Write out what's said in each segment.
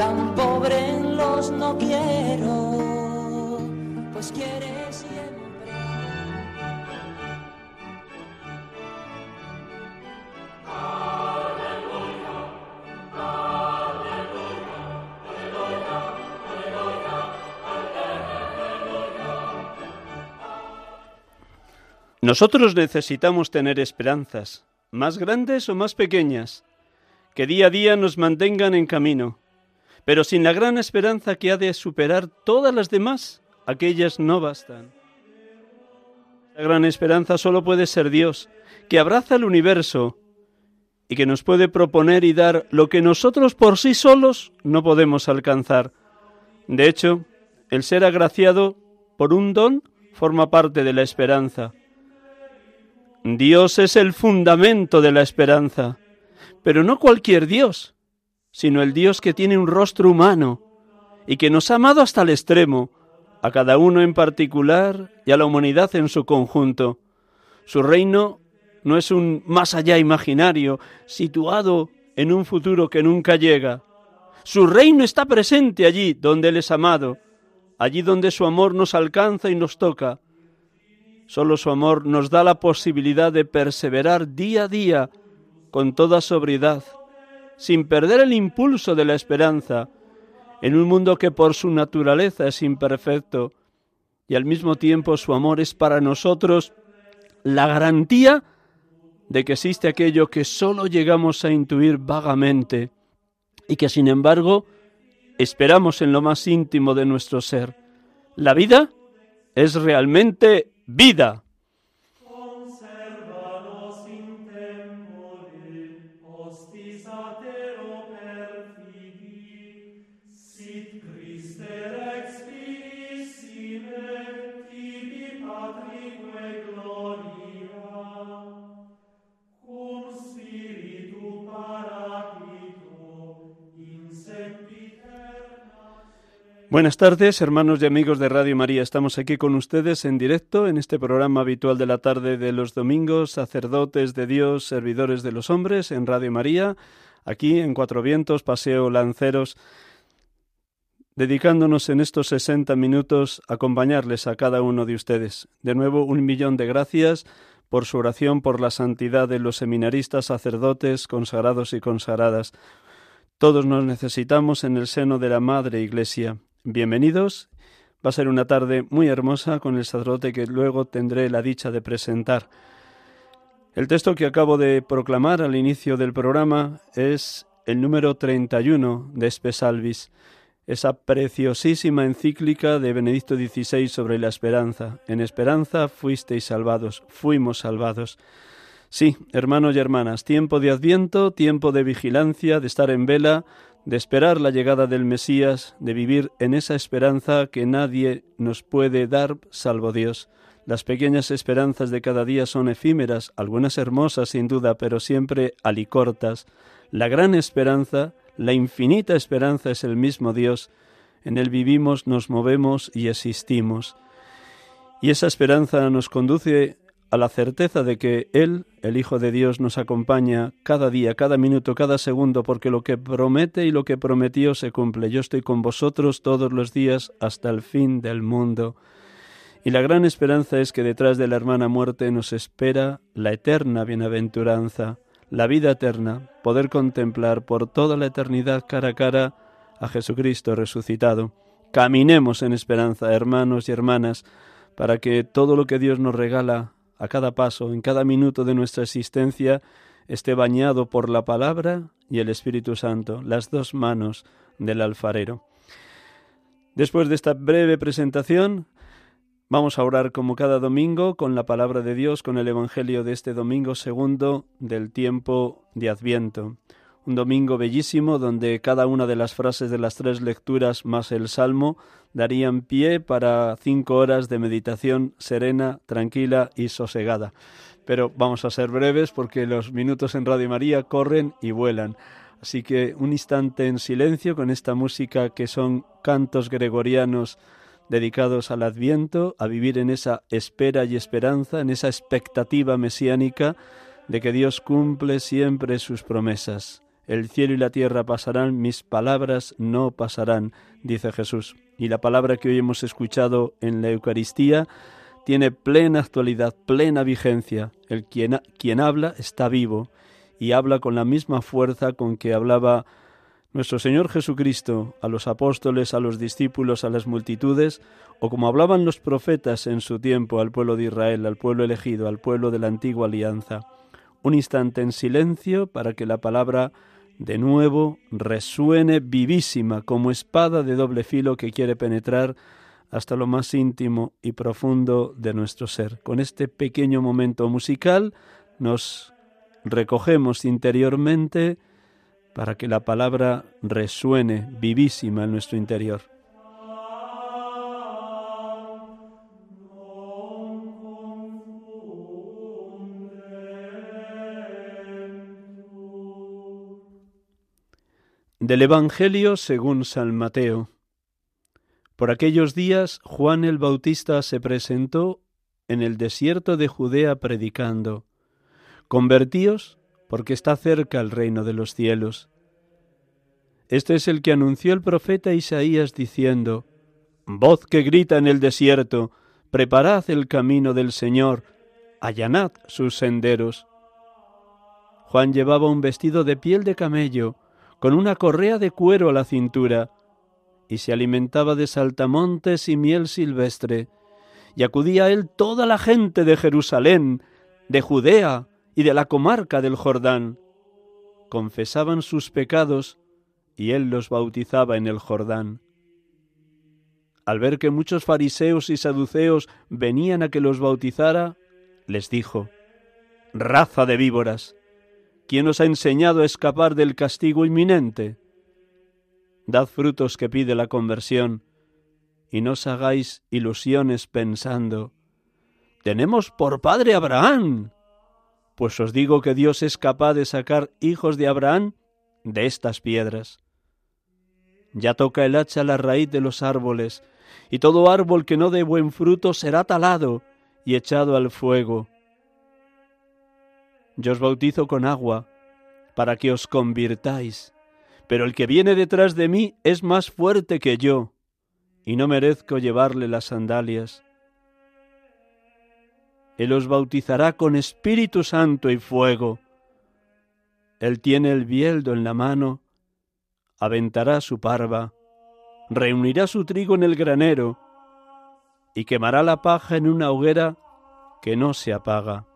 tan pobre los no quiero, pues quiere siempre. Nosotros necesitamos tener esperanzas, más grandes o más pequeñas, que día a día nos mantengan en camino, pero sin la gran esperanza que ha de superar todas las demás, aquellas no bastan. La gran esperanza solo puede ser Dios, que abraza el universo y que nos puede proponer y dar lo que nosotros por sí solos no podemos alcanzar. De hecho, el ser agraciado por un don forma parte de la esperanza. Dios es el fundamento de la esperanza, pero no cualquier Dios, sino el Dios que tiene un rostro humano y que nos ha amado hasta el extremo, a cada uno en particular y a la humanidad en su conjunto. Su reino no es un más allá imaginario, situado en un futuro que nunca llega. Su reino está presente allí donde Él es amado, allí donde su amor nos alcanza y nos toca. Solo su amor nos da la posibilidad de perseverar día a día con toda sobriedad, sin perder el impulso de la esperanza, en un mundo que por su naturaleza es imperfecto, y al mismo tiempo su amor es para nosotros la garantía de que existe aquello que sólo llegamos a intuir vagamente y que sin embargo esperamos en lo más íntimo de nuestro ser. La vida es realmente vida. Buenas tardes, hermanos y amigos de Radio María. Estamos aquí con ustedes en directo en este programa habitual de la tarde de los domingos, sacerdotes de Dios, servidores de los hombres, en Radio María, aquí en Cuatro Vientos, Paseo Lanceros, dedicándonos en estos 60 minutos a acompañarles a cada uno de ustedes. De nuevo, un millón de gracias por su oración por la santidad de los seminaristas, sacerdotes, consagrados y consagradas. Todos nos necesitamos en el seno de la Madre Iglesia. Bienvenidos. Va a ser una tarde muy hermosa con el sacerdote que luego tendré la dicha de presentar. El texto que acabo de proclamar al inicio del programa es el número 31 de Espesalvis, esa preciosísima encíclica de Benedicto XVI sobre la esperanza. En esperanza fuisteis salvados, fuimos salvados. Sí, hermanos y hermanas, tiempo de adviento, tiempo de vigilancia, de estar en vela, de esperar la llegada del Mesías, de vivir en esa esperanza que nadie nos puede dar salvo Dios. Las pequeñas esperanzas de cada día son efímeras, algunas hermosas sin duda, pero siempre alicortas. La gran esperanza, la infinita esperanza es el mismo Dios. En Él vivimos, nos movemos y existimos. Y esa esperanza nos conduce a la certeza de que Él, el Hijo de Dios, nos acompaña cada día, cada minuto, cada segundo, porque lo que promete y lo que prometió se cumple. Yo estoy con vosotros todos los días hasta el fin del mundo. Y la gran esperanza es que detrás de la hermana muerte nos espera la eterna bienaventuranza, la vida eterna, poder contemplar por toda la eternidad cara a cara a Jesucristo resucitado. Caminemos en esperanza, hermanos y hermanas, para que todo lo que Dios nos regala a cada paso, en cada minuto de nuestra existencia, esté bañado por la palabra y el Espíritu Santo, las dos manos del alfarero. Después de esta breve presentación, vamos a orar como cada domingo con la palabra de Dios, con el Evangelio de este domingo segundo del tiempo de Adviento. Un domingo bellísimo donde cada una de las frases de las tres lecturas más el salmo darían pie para cinco horas de meditación serena, tranquila y sosegada. Pero vamos a ser breves porque los minutos en Radio María corren y vuelan. Así que un instante en silencio con esta música que son cantos gregorianos dedicados al Adviento, a vivir en esa espera y esperanza, en esa expectativa mesiánica de que Dios cumple siempre sus promesas. El cielo y la tierra pasarán, mis palabras no pasarán, dice Jesús. Y la palabra que hoy hemos escuchado en la Eucaristía tiene plena actualidad, plena vigencia. El quien, quien habla está vivo y habla con la misma fuerza con que hablaba nuestro Señor Jesucristo a los apóstoles, a los discípulos, a las multitudes, o como hablaban los profetas en su tiempo al pueblo de Israel, al pueblo elegido, al pueblo de la antigua alianza. Un instante en silencio para que la palabra de nuevo resuene vivísima como espada de doble filo que quiere penetrar hasta lo más íntimo y profundo de nuestro ser. Con este pequeño momento musical nos recogemos interiormente para que la palabra resuene vivísima en nuestro interior. Del Evangelio según San Mateo. Por aquellos días Juan el Bautista se presentó en el desierto de Judea predicando, Convertíos porque está cerca el reino de los cielos. Este es el que anunció el profeta Isaías diciendo, Voz que grita en el desierto, preparad el camino del Señor, allanad sus senderos. Juan llevaba un vestido de piel de camello, con una correa de cuero a la cintura, y se alimentaba de saltamontes y miel silvestre, y acudía a él toda la gente de Jerusalén, de Judea y de la comarca del Jordán. Confesaban sus pecados, y él los bautizaba en el Jordán. Al ver que muchos fariseos y saduceos venían a que los bautizara, les dijo, Raza de víboras, ¿Quién os ha enseñado a escapar del castigo inminente? Dad frutos que pide la conversión, y no os hagáis ilusiones pensando, tenemos por padre Abraham. Pues os digo que Dios es capaz de sacar hijos de Abraham de estas piedras. Ya toca el hacha la raíz de los árboles, y todo árbol que no dé buen fruto será talado y echado al fuego. Yo os bautizo con agua para que os convirtáis, pero el que viene detrás de mí es más fuerte que yo, y no merezco llevarle las sandalias. Él os bautizará con Espíritu Santo y fuego. Él tiene el bieldo en la mano, aventará su parva, reunirá su trigo en el granero, y quemará la paja en una hoguera que no se apaga.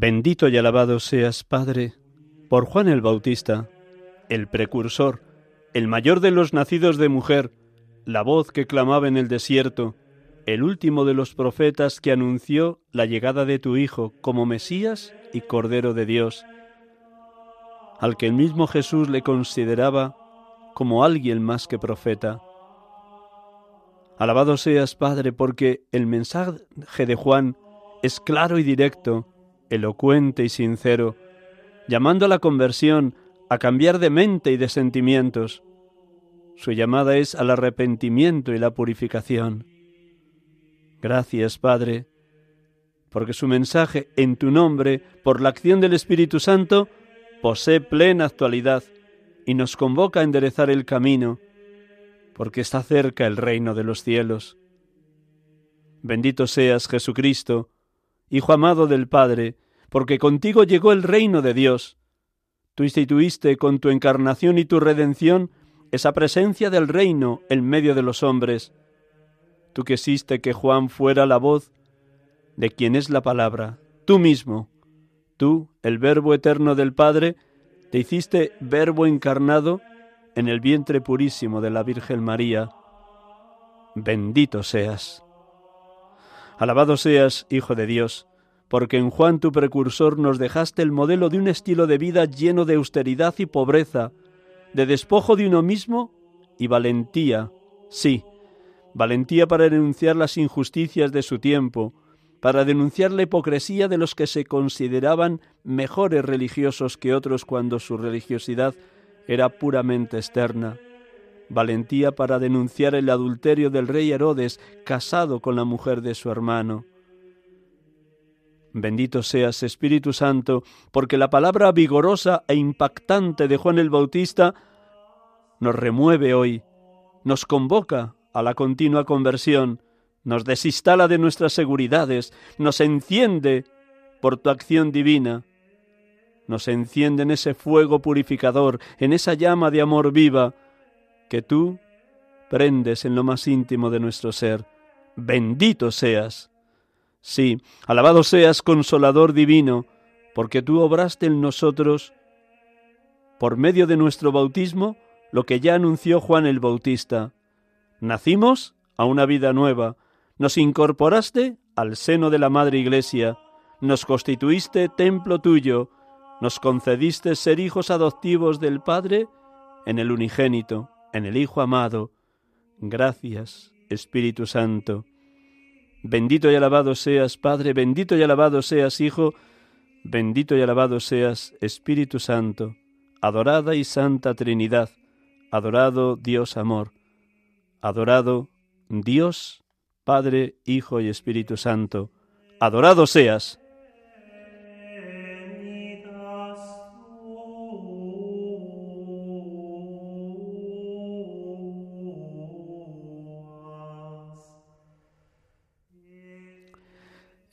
Bendito y alabado seas, Padre, por Juan el Bautista, el precursor, el mayor de los nacidos de mujer, la voz que clamaba en el desierto, el último de los profetas que anunció la llegada de tu Hijo como Mesías y Cordero de Dios, al que el mismo Jesús le consideraba como alguien más que profeta. Alabado seas, Padre, porque el mensaje de Juan es claro y directo, elocuente y sincero, llamando a la conversión, a cambiar de mente y de sentimientos. Su llamada es al arrepentimiento y la purificación. Gracias, Padre, porque su mensaje en tu nombre, por la acción del Espíritu Santo, posee plena actualidad y nos convoca a enderezar el camino, porque está cerca el reino de los cielos. Bendito seas, Jesucristo, Hijo amado del Padre, porque contigo llegó el reino de Dios. Tú instituiste con tu encarnación y tu redención esa presencia del reino en medio de los hombres. Tú quisiste que Juan fuera la voz de quien es la palabra, tú mismo. Tú, el Verbo eterno del Padre, te hiciste Verbo encarnado en el vientre purísimo de la Virgen María. Bendito seas. Alabado seas, Hijo de Dios, porque en Juan tu precursor nos dejaste el modelo de un estilo de vida lleno de austeridad y pobreza, de despojo de uno mismo y valentía, sí, valentía para denunciar las injusticias de su tiempo, para denunciar la hipocresía de los que se consideraban mejores religiosos que otros cuando su religiosidad era puramente externa, valentía para denunciar el adulterio del rey Herodes casado con la mujer de su hermano. Bendito seas, Espíritu Santo, porque la palabra vigorosa e impactante de Juan el Bautista nos remueve hoy, nos convoca a la continua conversión, nos desinstala de nuestras seguridades, nos enciende por tu acción divina, nos enciende en ese fuego purificador, en esa llama de amor viva que tú prendes en lo más íntimo de nuestro ser. Bendito seas. Sí, alabado seas, consolador divino, porque tú obraste en nosotros, por medio de nuestro bautismo, lo que ya anunció Juan el Bautista. Nacimos a una vida nueva, nos incorporaste al seno de la Madre Iglesia, nos constituiste templo tuyo, nos concediste ser hijos adoptivos del Padre en el unigénito, en el Hijo amado. Gracias, Espíritu Santo. Bendito y alabado seas, Padre, bendito y alabado seas, Hijo, bendito y alabado seas, Espíritu Santo, adorada y santa Trinidad, adorado Dios amor, adorado Dios Padre, Hijo y Espíritu Santo, adorado seas.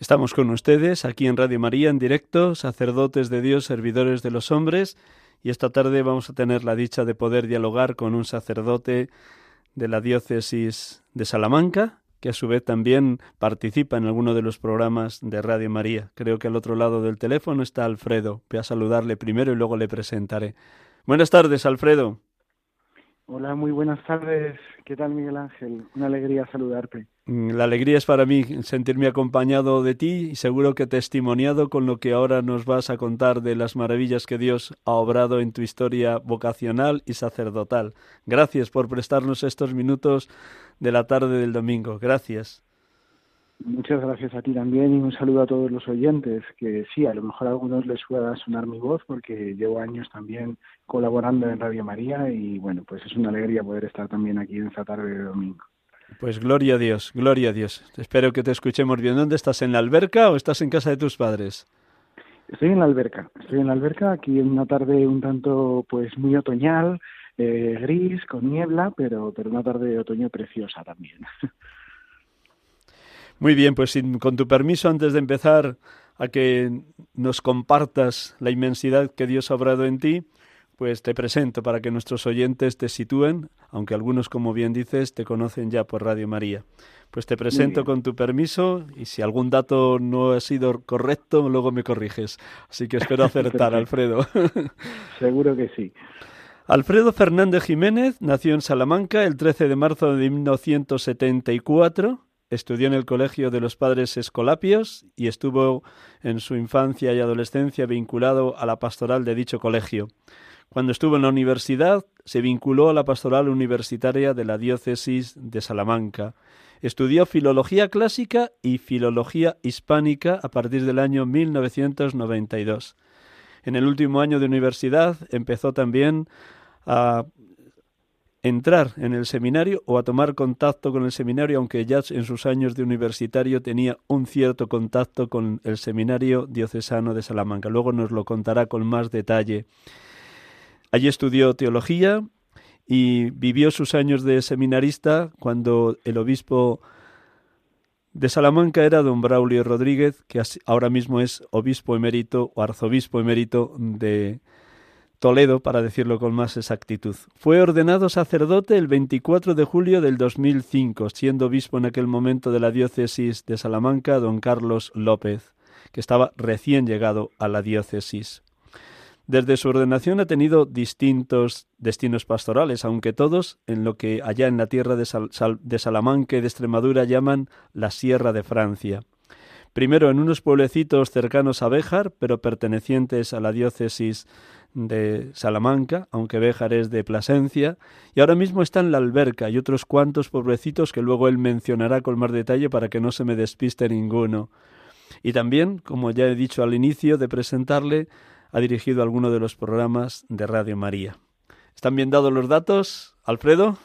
Estamos con ustedes aquí en Radio María en directo, sacerdotes de Dios, servidores de los hombres, y esta tarde vamos a tener la dicha de poder dialogar con un sacerdote de la diócesis de Salamanca, que a su vez también participa en alguno de los programas de Radio María. Creo que al otro lado del teléfono está Alfredo. Voy a saludarle primero y luego le presentaré. Buenas tardes, Alfredo. Hola, muy buenas tardes. ¿Qué tal, Miguel Ángel? Una alegría saludarte. Mm, la alegría es para mí sentirme acompañado de ti y seguro que testimoniado con lo que ahora nos vas a contar de las maravillas que Dios ha obrado en tu historia vocacional y sacerdotal. Gracias por prestarnos estos minutos de la tarde del domingo. Gracias. Muchas gracias a ti también y un saludo a todos los oyentes, que sí, a lo mejor a algunos les pueda sonar mi voz porque llevo años también colaborando en Radio María y bueno, pues es una alegría poder estar también aquí en esta tarde de domingo. Pues gloria a Dios, gloria a Dios. Espero que te escuchemos bien. ¿Dónde estás? ¿En la alberca o estás en casa de tus padres? Estoy en la alberca, estoy en la alberca aquí en una tarde un tanto pues muy otoñal, eh, gris, con niebla, pero, pero una tarde de otoño preciosa también. Muy bien, pues con tu permiso, antes de empezar a que nos compartas la inmensidad que Dios ha obrado en ti, pues te presento para que nuestros oyentes te sitúen, aunque algunos, como bien dices, te conocen ya por Radio María. Pues te presento con tu permiso y si algún dato no ha sido correcto, luego me corriges. Así que espero acertar, Alfredo. Seguro que sí. Alfredo Fernández Jiménez nació en Salamanca el 13 de marzo de 1974 Estudió en el Colegio de los Padres Escolapios y estuvo en su infancia y adolescencia vinculado a la pastoral de dicho colegio. Cuando estuvo en la universidad, se vinculó a la pastoral universitaria de la diócesis de Salamanca. Estudió filología clásica y filología hispánica a partir del año 1992. En el último año de universidad empezó también a entrar en el seminario o a tomar contacto con el seminario, aunque ya en sus años de universitario tenía un cierto contacto con el seminario diocesano de Salamanca. Luego nos lo contará con más detalle. Allí estudió teología y vivió sus años de seminarista cuando el obispo de Salamanca era don Braulio Rodríguez, que ahora mismo es obispo emérito o arzobispo emérito de Toledo, para decirlo con más exactitud. Fue ordenado sacerdote el 24 de julio del 2005, siendo obispo en aquel momento de la diócesis de Salamanca, don Carlos López, que estaba recién llegado a la diócesis. Desde su ordenación ha tenido distintos destinos pastorales, aunque todos en lo que allá en la tierra de, Salamanca y de Extremadura llaman la Sierra de Francia primero en unos pueblecitos cercanos a Béjar, pero pertenecientes a la diócesis de Salamanca, aunque Béjar es de Plasencia, y ahora mismo está en la alberca y otros cuantos pueblecitos que luego él mencionará con más detalle para que no se me despiste ninguno. Y también, como ya he dicho al inicio de presentarle, ha dirigido alguno de los programas de Radio María. ¿Están bien dados los datos, Alfredo?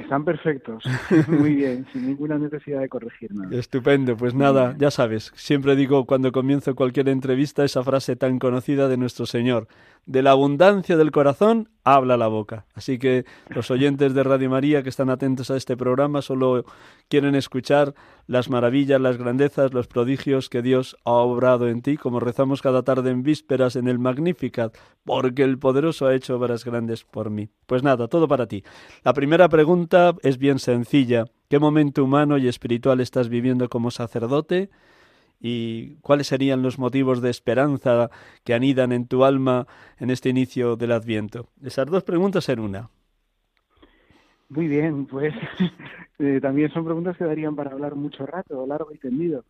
Están perfectos, muy bien, sin ninguna necesidad de corregir nada. Estupendo, pues nada, ya sabes, siempre digo cuando comienzo cualquier entrevista esa frase tan conocida de nuestro Señor, de la abundancia del corazón habla la boca. Así que los oyentes de Radio María que están atentos a este programa solo quieren escuchar las maravillas, las grandezas, los prodigios que Dios ha obrado en ti, como rezamos cada tarde en vísperas en el Magnificat, porque el poderoso ha hecho obras grandes por mí. Pues nada, todo para ti. La primera pregunta es bien sencilla. ¿Qué momento humano y espiritual estás viviendo como sacerdote? Y cuáles serían los motivos de esperanza que anidan en tu alma en este inicio del Adviento. Esas dos preguntas en una. Muy bien, pues eh, también son preguntas que darían para hablar mucho rato, largo y tendido.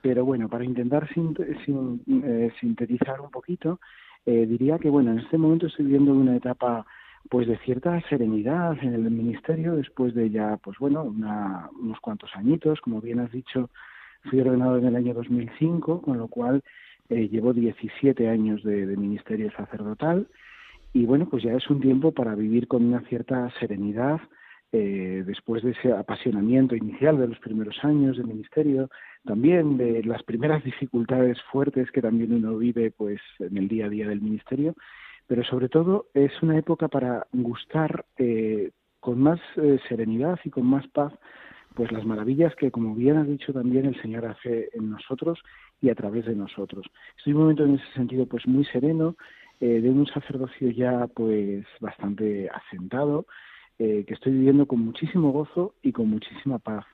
Pero bueno, para intentar eh, sintetizar un poquito, eh, diría que bueno, en este momento estoy viviendo una etapa pues de cierta serenidad en el ministerio después de ya pues bueno unos cuantos añitos como bien has dicho Fui ordenado en el año 2005, con lo cual eh, llevo 17 años de, ministerio sacerdotal y bueno, pues ya es un tiempo para vivir con una cierta serenidad eh, después de ese apasionamiento inicial de los primeros años de ministerio, también de las primeras dificultades fuertes que también uno vive pues en el día a día del ministerio, pero sobre todo es una época para gustar eh, con más eh, serenidad y con más paz pues las maravillas que, como bien ha dicho también, el Señor hace en nosotros y a través de nosotros. Estoy un momento en ese sentido pues muy sereno, eh, de un sacerdocio ya pues bastante asentado, eh, que estoy viviendo con muchísimo gozo y con muchísima paz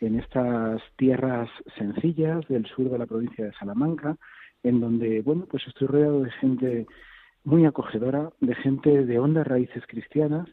en estas tierras sencillas del sur de la provincia de Salamanca, en donde, bueno, pues estoy rodeado de gente muy acogedora, de gente de hondas raíces cristianas,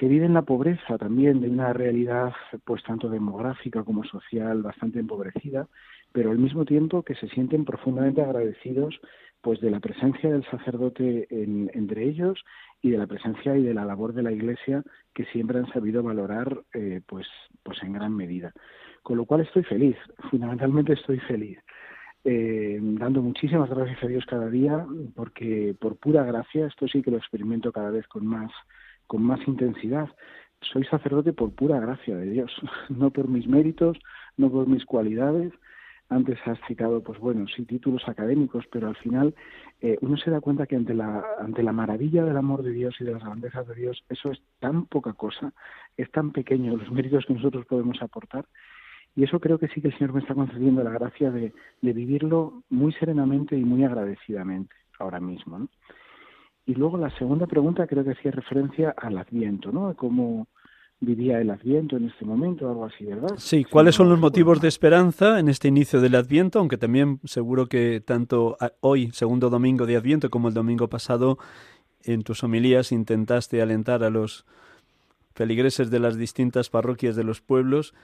que viven la pobreza también de una realidad pues tanto demográfica como social bastante empobrecida, pero al mismo tiempo que se sienten profundamente agradecidos pues de la presencia del sacerdote entre ellos y de la presencia y de la labor de la Iglesia que siempre han sabido valorar eh, pues pues en gran medida. Con lo cual estoy feliz, fundamentalmente estoy feliz. Eh, dando muchísimas gracias a Dios cada día, porque por pura gracia, esto sí que lo experimento cada vez con más con más intensidad. Soy sacerdote por pura gracia de Dios, no por mis méritos, no por mis cualidades. Antes has citado, pues bueno, sí títulos académicos, pero al final eh, uno se da cuenta que ante la, ante la maravilla del amor de Dios y de las grandezas de Dios, eso es tan poca cosa, es tan pequeño los méritos que nosotros podemos aportar. Y eso creo que sí que el Señor me está concediendo la gracia de, de vivirlo muy serenamente y muy agradecidamente ahora mismo. ¿no? Y luego la segunda pregunta creo que hacía referencia al Adviento, ¿no? A cómo vivía el Adviento en este momento, algo así, ¿verdad? Sí, ¿cuáles son los motivos de esperanza en este inicio del Adviento? Aunque también seguro que tanto hoy, segundo domingo de Adviento, como el domingo pasado, en tus homilías intentaste alentar a los feligreses de las distintas parroquias de los pueblos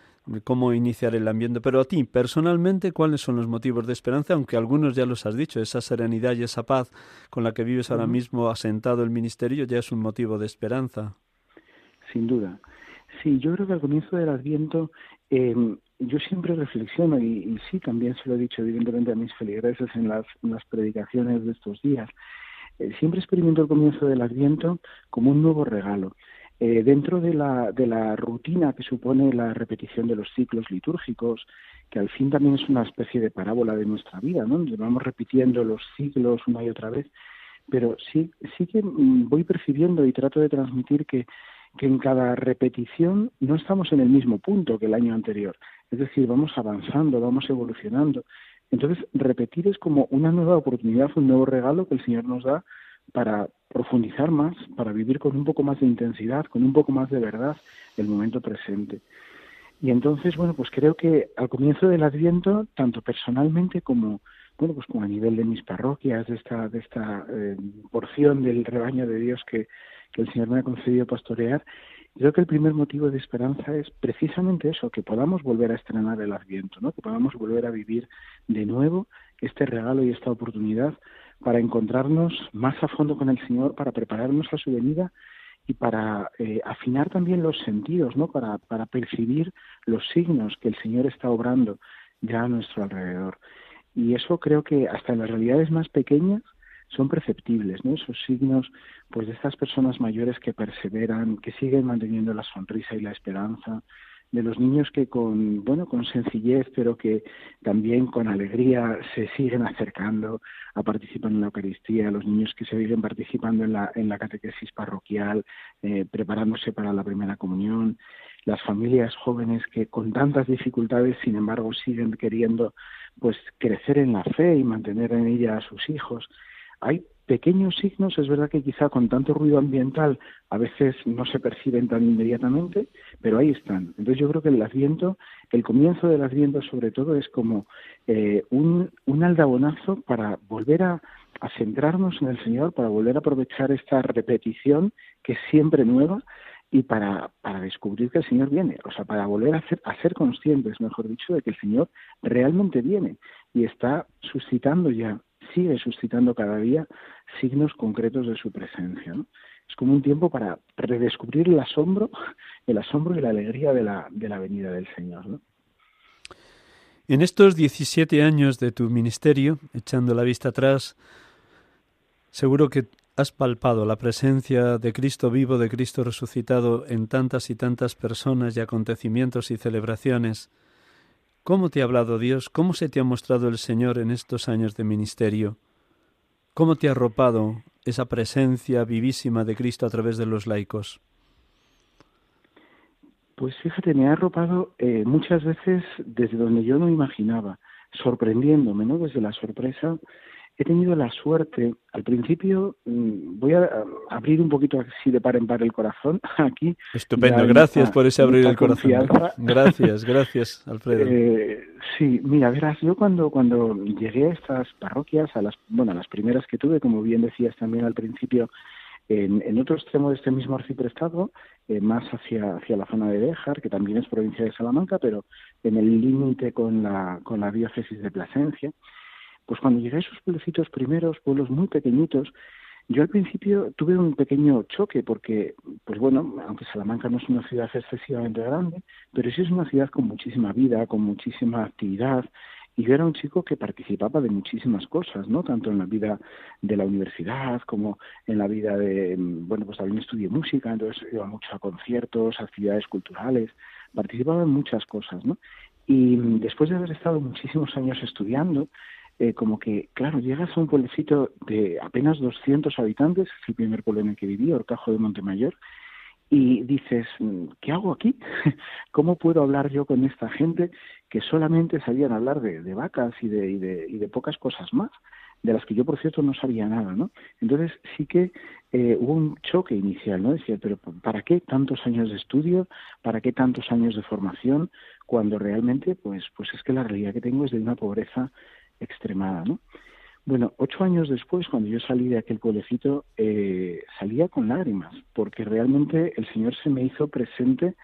cómo iniciar el ambiente. Pero a ti, personalmente, ¿cuáles son los motivos de esperanza? Aunque algunos ya los has dicho, esa serenidad y esa paz con la que vives ahora mismo asentado el ministerio ya es un motivo de esperanza. Sin duda. Sí, yo creo que al comienzo del Adviento em, yo siempre reflexiono y, sí, también se lo he dicho evidentemente a mis feligreses en las, las predicaciones de estos días. Eh, siempre experimento el comienzo del Adviento como un nuevo regalo eh, dentro de la, de la rutina que supone la repetición de los ciclos litúrgicos, que al fin también es una especie de parábola de nuestra vida, ¿no? Donde vamos repitiendo los ciclos una y otra vez, pero sí, sí que mm, voy percibiendo y trato de transmitir que, que en cada repetición no estamos en el mismo punto que el año anterior, es decir, vamos avanzando, vamos evolucionando. Entonces, repetir es como una nueva oportunidad, un nuevo regalo que el Señor nos da para profundizar más, para vivir con un poco más de intensidad, con un poco más de verdad el momento presente. Y entonces, bueno, pues creo que al comienzo del Adviento, tanto personalmente como, bueno, pues como a nivel de mis parroquias, de esta, de esta eh, porción del rebaño de Dios que, que el Señor me ha concedido pastorear, creo que el primer motivo de esperanza es precisamente eso, que podamos volver a estrenar el Adviento, ¿no? que podamos volver a vivir de nuevo este regalo y esta oportunidad para encontrarnos más a fondo con el Señor, para prepararnos a su venida y para eh, afinar también los sentidos, ¿no? Para, para percibir los signos que el Señor está obrando ya a nuestro alrededor. Y eso creo que hasta en las realidades más pequeñas son perceptibles, ¿no? Esos signos, pues, de estas personas mayores que perseveran, que siguen manteniendo la sonrisa y la esperanza, de los niños que con bueno con sencillez pero que también con alegría se siguen acercando a participar en la Eucaristía los niños que se siguen participando en la en la catequesis parroquial eh, preparándose para la primera comunión las familias jóvenes que con tantas dificultades sin embargo siguen queriendo pues crecer en la fe y mantener en ella a sus hijos. Hay pequeños signos, es verdad que quizá con tanto ruido ambiental a veces no se perciben tan inmediatamente, pero ahí están. Entonces yo creo que el Adviento, el comienzo del Adviento sobre todo es como eh, un, un aldabonazo para volver a, centrarnos en el Señor, para volver a aprovechar esta repetición que es siempre nueva y para, para descubrir que el Señor viene, o sea, para volver a ser, a ser conscientes, mejor dicho, de que el Señor realmente viene y está suscitando ya sigue suscitando cada día signos concretos de su presencia. Es como un tiempo para redescubrir el asombro, el asombro y la alegría de la, de la venida del Señor. En estos 17 años de tu ministerio, echando la vista atrás, seguro que has palpado la presencia de Cristo vivo, de Cristo resucitado en tantas y tantas personas y acontecimientos y celebraciones. ¿Cómo te ha hablado Dios? ¿Cómo se te ha mostrado el Señor en estos años de ministerio? ¿Cómo te ha arropado esa presencia vivísima de Cristo a través de los laicos? Pues fíjate, me ha arropado eh, muchas veces desde donde yo no imaginaba, sorprendiéndome, ¿no? Desde la sorpresa he tenido la suerte, al principio mm, voy a abrir un poquito así de par en par el corazón aquí. Estupendo, gracias por ese abrir el corazón. Gracias, gracias, Alfredo. Eh, sí, mira, verás, yo cuando, cuando llegué a estas parroquias, a las, bueno, a las primeras que tuve, como bien decías también al principio, en, en otro extremo de este mismo arciprestado, eh, más hacia, hacia la zona de Béjar, que también es provincia de Salamanca, pero en el límite con la, con la diócesis de Plasencia, pues cuando llegué a esos pueblecitos primeros, pueblos muy pequeñitos, yo al principio tuve un pequeño choque porque, pues bueno, aunque Salamanca no es una ciudad excesivamente grande, pero sí es una ciudad con muchísima vida, con muchísima actividad, y yo era un chico que participaba de muchísimas cosas, ¿no? Tanto en la vida de la universidad como en la vida de, bueno, pues también estudié música, entonces iba mucho a conciertos, actividades culturales, participaba en muchas cosas, ¿no? Y después de haber estado muchísimos años estudiando, eh, como que, claro, llegas a un pueblecito de apenas 200 habitantes, es el primer pueblo en el que viví, Orcajo de Montemayor, y dices, mm, ¿qué hago aquí? ¿Cómo puedo hablar yo con esta gente que solamente sabían hablar de, de vacas y de, y, de, y de pocas cosas más? de las que yo, por cierto, no sabía nada, ¿no? Entonces sí que eh, hubo un choque inicial, ¿no? Decía, pero ¿para qué tantos años de estudio? ¿Para qué tantos años de formación? Cuando realmente, pues, pues es que la realidad que tengo es de una pobreza extremada, ¿no? Bueno, ocho años después, cuando yo salí de aquel pueblecito, eh, salía con lágrimas, porque realmente el Señor se me hizo presente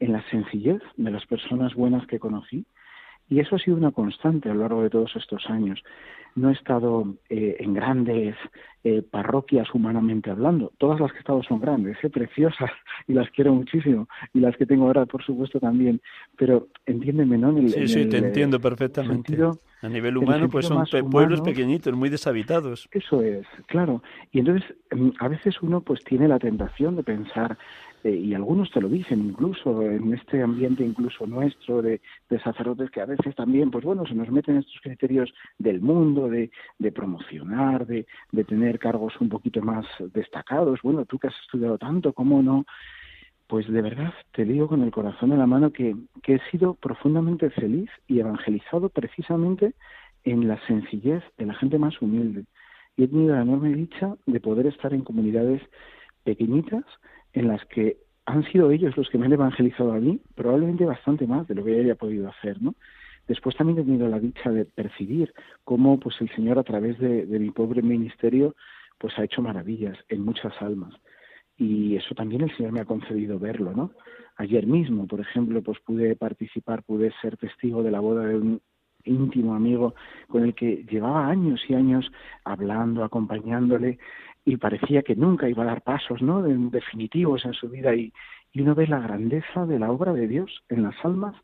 en la sencillez de las personas buenas que conocí, y eso ha sido una constante a lo largo de todos estos años. No he estado eh, en grandes eh, parroquias humanamente hablando. Todas las que he estado son grandes, eh, preciosas, y las quiero muchísimo. Y las que tengo ahora, por supuesto, también. Pero entiéndeme, ¿no? sí, sí, te entiendo perfectamente. A nivel humano, pues son pueblos pequeñitos, muy deshabitados. Eso es, claro. Y entonces, mm, a veces uno pues tiene la tentación de pensar, eh, y algunos te lo dicen incluso en este ambiente incluso nuestro de, sacerdotes que a veces también, pues bueno, se nos meten estos criterios del mundo, de, de promocionar, de, de tener cargos un poquito más destacados. Bueno, tú que has estudiado tanto, ¿cómo no? Pues de verdad te digo con el corazón en la mano que, he sido profundamente feliz y evangelizado precisamente en la sencillez de la gente más humilde. Y he tenido la enorme dicha de poder estar en comunidades pequeñitas en las que han sido ellos los que me han evangelizado a mí, probablemente bastante más de lo que yo haya podido hacer, ¿no? Después también he tenido la dicha de percibir cómo pues el Señor a través de, mi pobre ministerio pues ha hecho maravillas en muchas almas y eso también el Señor me ha concedido verlo, ¿no? Ayer mismo, por ejemplo, pues pude participar, pude ser testigo de la boda de un íntimo amigo con el que llevaba años y años hablando, acompañándole y parecía que nunca iba a dar pasos no definitivos en su vida y, y uno ve la grandeza de la obra de Dios en las almas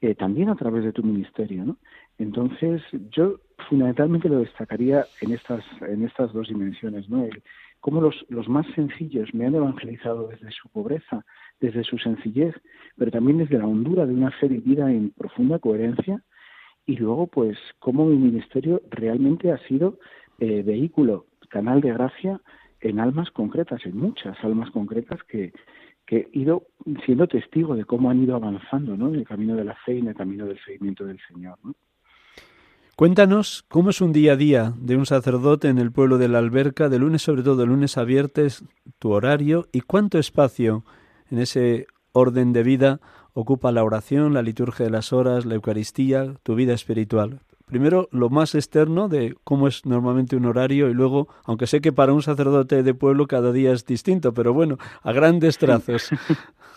eh, también a través de tu ministerio no entonces yo fundamentalmente lo destacaría en estas en estas dos dimensiones no el, cómo los, los más sencillos me han evangelizado desde su pobreza desde su sencillez pero también desde la hondura de una fe vivida en profunda coherencia y luego pues cómo mi ministerio realmente ha sido eh, vehículo canal de gracia en almas concretas, en muchas almas concretas que, que he ido siendo testigo de cómo han ido avanzando ¿no? en el camino de la fe y en el camino del seguimiento del Señor. Cuéntanos cómo es un día a día de un sacerdote en el pueblo de la Alberca, de lunes sobre todo, de lunes a tu horario y cuánto espacio en ese orden de vida ocupa la oración, la liturgia de las horas, la Eucaristía, tu vida espiritual primero lo más externo de cómo es normalmente un horario y luego, aunque sé que para un sacerdote de pueblo cada día es distinto, pero bueno, a grandes trazos.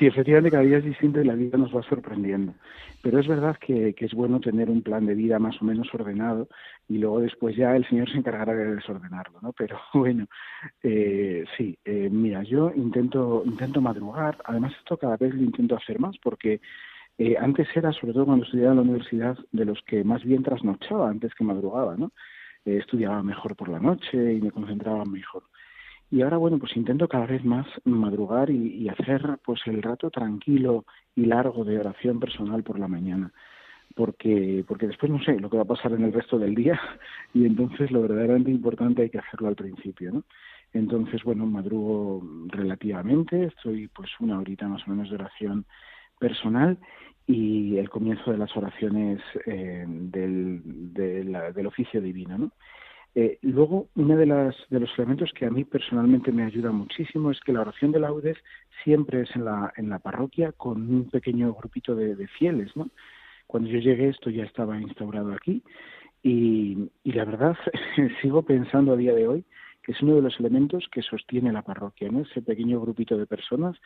Sí, efectivamente cada día es distinto y la vida nos va sorprendiendo. Pero es verdad que, es bueno tener un plan de vida más o menos ordenado y luego después ya el Señor se encargará de desordenarlo, ¿no? Pero bueno, eh, sí, eh, mira, yo intento, intento madrugar, además esto cada vez lo intento hacer más porque eh, antes era, sobre todo cuando estudiaba en la universidad, de los que más bien trasnochaba antes que madrugaba, ¿no? Eh, estudiaba mejor por la noche y me concentraba mejor. Y ahora, bueno, pues intento cada vez más madrugar y, hacer pues el rato tranquilo y largo de oración personal por la mañana. Porque, porque después no sé lo que va a pasar en el resto del día y entonces lo verdaderamente importante hay que hacerlo al principio, ¿no? Entonces, bueno, madrugo relativamente, estoy pues una horita más o menos de oración personal y el comienzo de las oraciones eh, del, del oficio divino. ¿no? Eh, luego, uno de, de los elementos que a mí personalmente me ayuda muchísimo es que la oración de laudes siempre es en la, parroquia con un pequeño grupito de, fieles. ¿no? Cuando yo llegué esto ya estaba instaurado aquí y, y la verdad sigo pensando a día de hoy que es uno de los elementos que sostiene la parroquia, ¿no? ese pequeño grupito de personas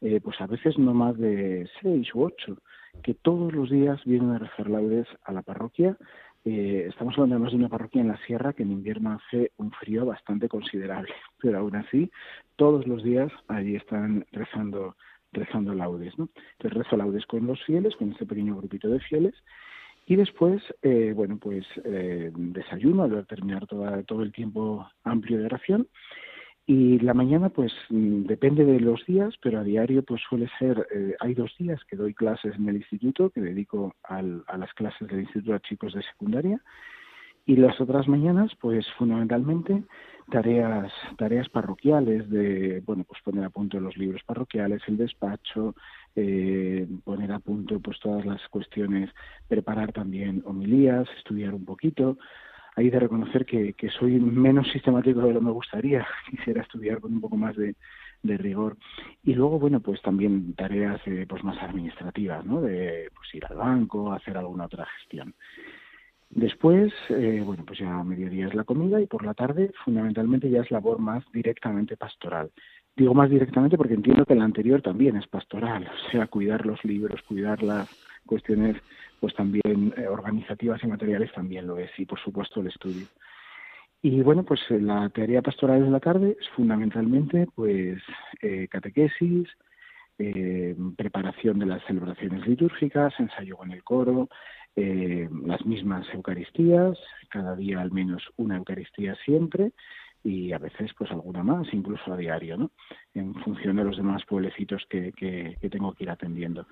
eh, pues a veces no más de seis u ocho, que todos los días vienen a rezar laudes a la parroquia. Eh, estamos hablando además de una parroquia en la sierra que en invierno hace un frío bastante considerable, pero aún así todos los días allí están rezando rezando laudes, ¿no? Entonces rezo laudes con los fieles, con este pequeño grupito de fieles, y después, eh, bueno, pues eh, desayuno al terminar toda, todo el tiempo amplio de oración y la mañana, pues mm, depende de los días, pero a diario, pues suele ser, eh, hay dos días que doy clases en el instituto, que dedico al, a las clases del instituto a chicos de secundaria, y las otras mañanas, pues fundamentalmente tareas, tareas parroquiales de, bueno, pues poner a punto los libros parroquiales, el despacho, eh, poner a punto pues todas las cuestiones, preparar también homilías, estudiar un poquito, hay de reconocer que, soy menos sistemático de lo que me gustaría. Quisiera estudiar con un poco más de, de rigor. Y luego, bueno, pues también tareas eh, pues más administrativas, ¿no? De pues ir al banco, hacer alguna otra gestión. Después, eh, bueno, pues ya a mediodía es la comida y por la tarde fundamentalmente ya es labor más directamente pastoral. Digo más directamente porque entiendo que la anterior también es pastoral, o sea, cuidar los libros, cuidar las cuestiones pues también eh, organizativas y materiales también lo es y por supuesto el estudio. Y bueno, pues eh, la teoría pastoral de la tarde es fundamentalmente pues eh, catequesis, preparación de las celebraciones litúrgicas, ensayo con el coro, eh, las mismas Eucaristías, cada día al menos una Eucaristía siempre y a veces pues alguna más, incluso a diario, ¿no? En función de los demás pueblecitos que, que, que tengo que ir atendiendo.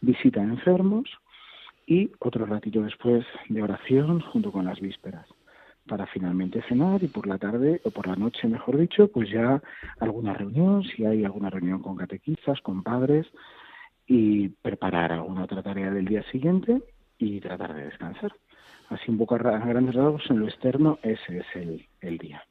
Visita a enfermos y otro ratito después de oración junto con las vísperas para finalmente cenar y por la tarde o por la noche, mejor dicho, pues ya alguna reunión, si hay alguna reunión con catequistas, con padres y preparar alguna otra tarea del día siguiente y tratar de descansar. Así un poco a grandes rasgos en lo externo ese es el, el día.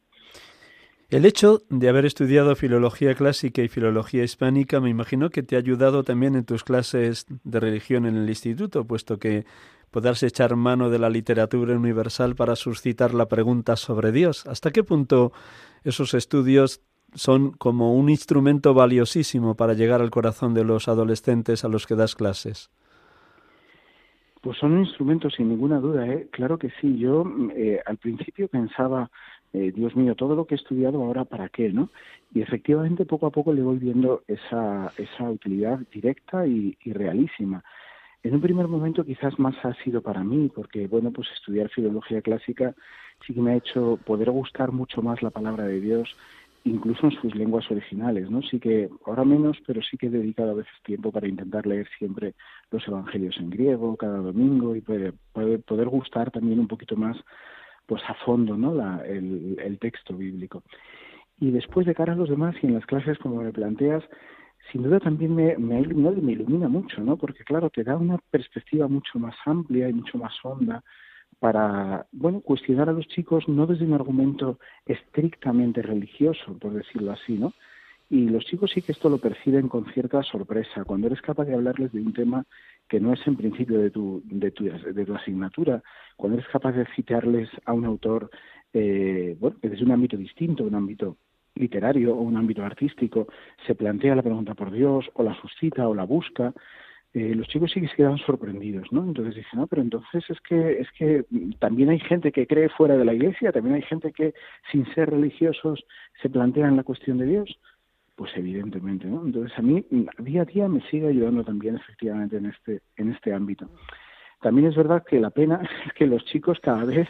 El hecho de haber estudiado filología clásica y filología hispánica me imagino que te ha ayudado también en tus clases de religión en el instituto, puesto que podrás echar mano de la literatura universal para suscitar la pregunta sobre Dios. ¿Hasta qué punto esos estudios son como un instrumento valiosísimo para llegar al corazón de los adolescentes a los que das clases? Pues son instrumentos sin ninguna duda, ¿eh? Claro que sí. Yo eh, al principio pensaba, eh, Dios mío, todo lo que he estudiado ahora para qué, ¿no? Y efectivamente poco a poco le voy viendo esa, esa utilidad directa y, realísima. En un primer momento quizás más ha sido para mí, porque bueno, pues estudiar filología clásica sí que me ha hecho poder gustar mucho más la palabra de Dios, incluso en sus lenguas originales, ¿no? Sí que, ahora menos, pero sí que he dedicado a veces tiempo para intentar leer siempre los evangelios en griego cada domingo y poder, poder gustar también un poquito más, pues a fondo, ¿no? La, el, texto bíblico. Y después de cara a los demás y en las clases, como me planteas, sin duda también me, me ha y me ilumina mucho, ¿no? Porque claro, te da una perspectiva mucho más amplia y mucho más honda para, bueno, cuestionar a los chicos no desde un argumento estrictamente religioso, por decirlo así, ¿no? Y los chicos sí que esto lo perciben con cierta sorpresa, cuando eres capaz de hablarles de un tema que no es en principio de tu, de tu, de tu asignatura, cuando eres capaz de citarles a un autor, eh, bueno, que desde un ámbito distinto, un ámbito literario o un ámbito artístico, se plantea la pregunta por Dios, o la suscita, o la busca, eh, los chicos sí que se quedan sorprendidos, ¿no? Entonces dicen, no, pero entonces es que, es que también hay gente que cree fuera de la iglesia, también hay gente que sin ser religiosos se plantean la cuestión de Dios. Pues evidentemente, ¿no? Entonces a mí día a día me sigue ayudando también efectivamente en este, en este ámbito. También es verdad que la pena es que los chicos cada vez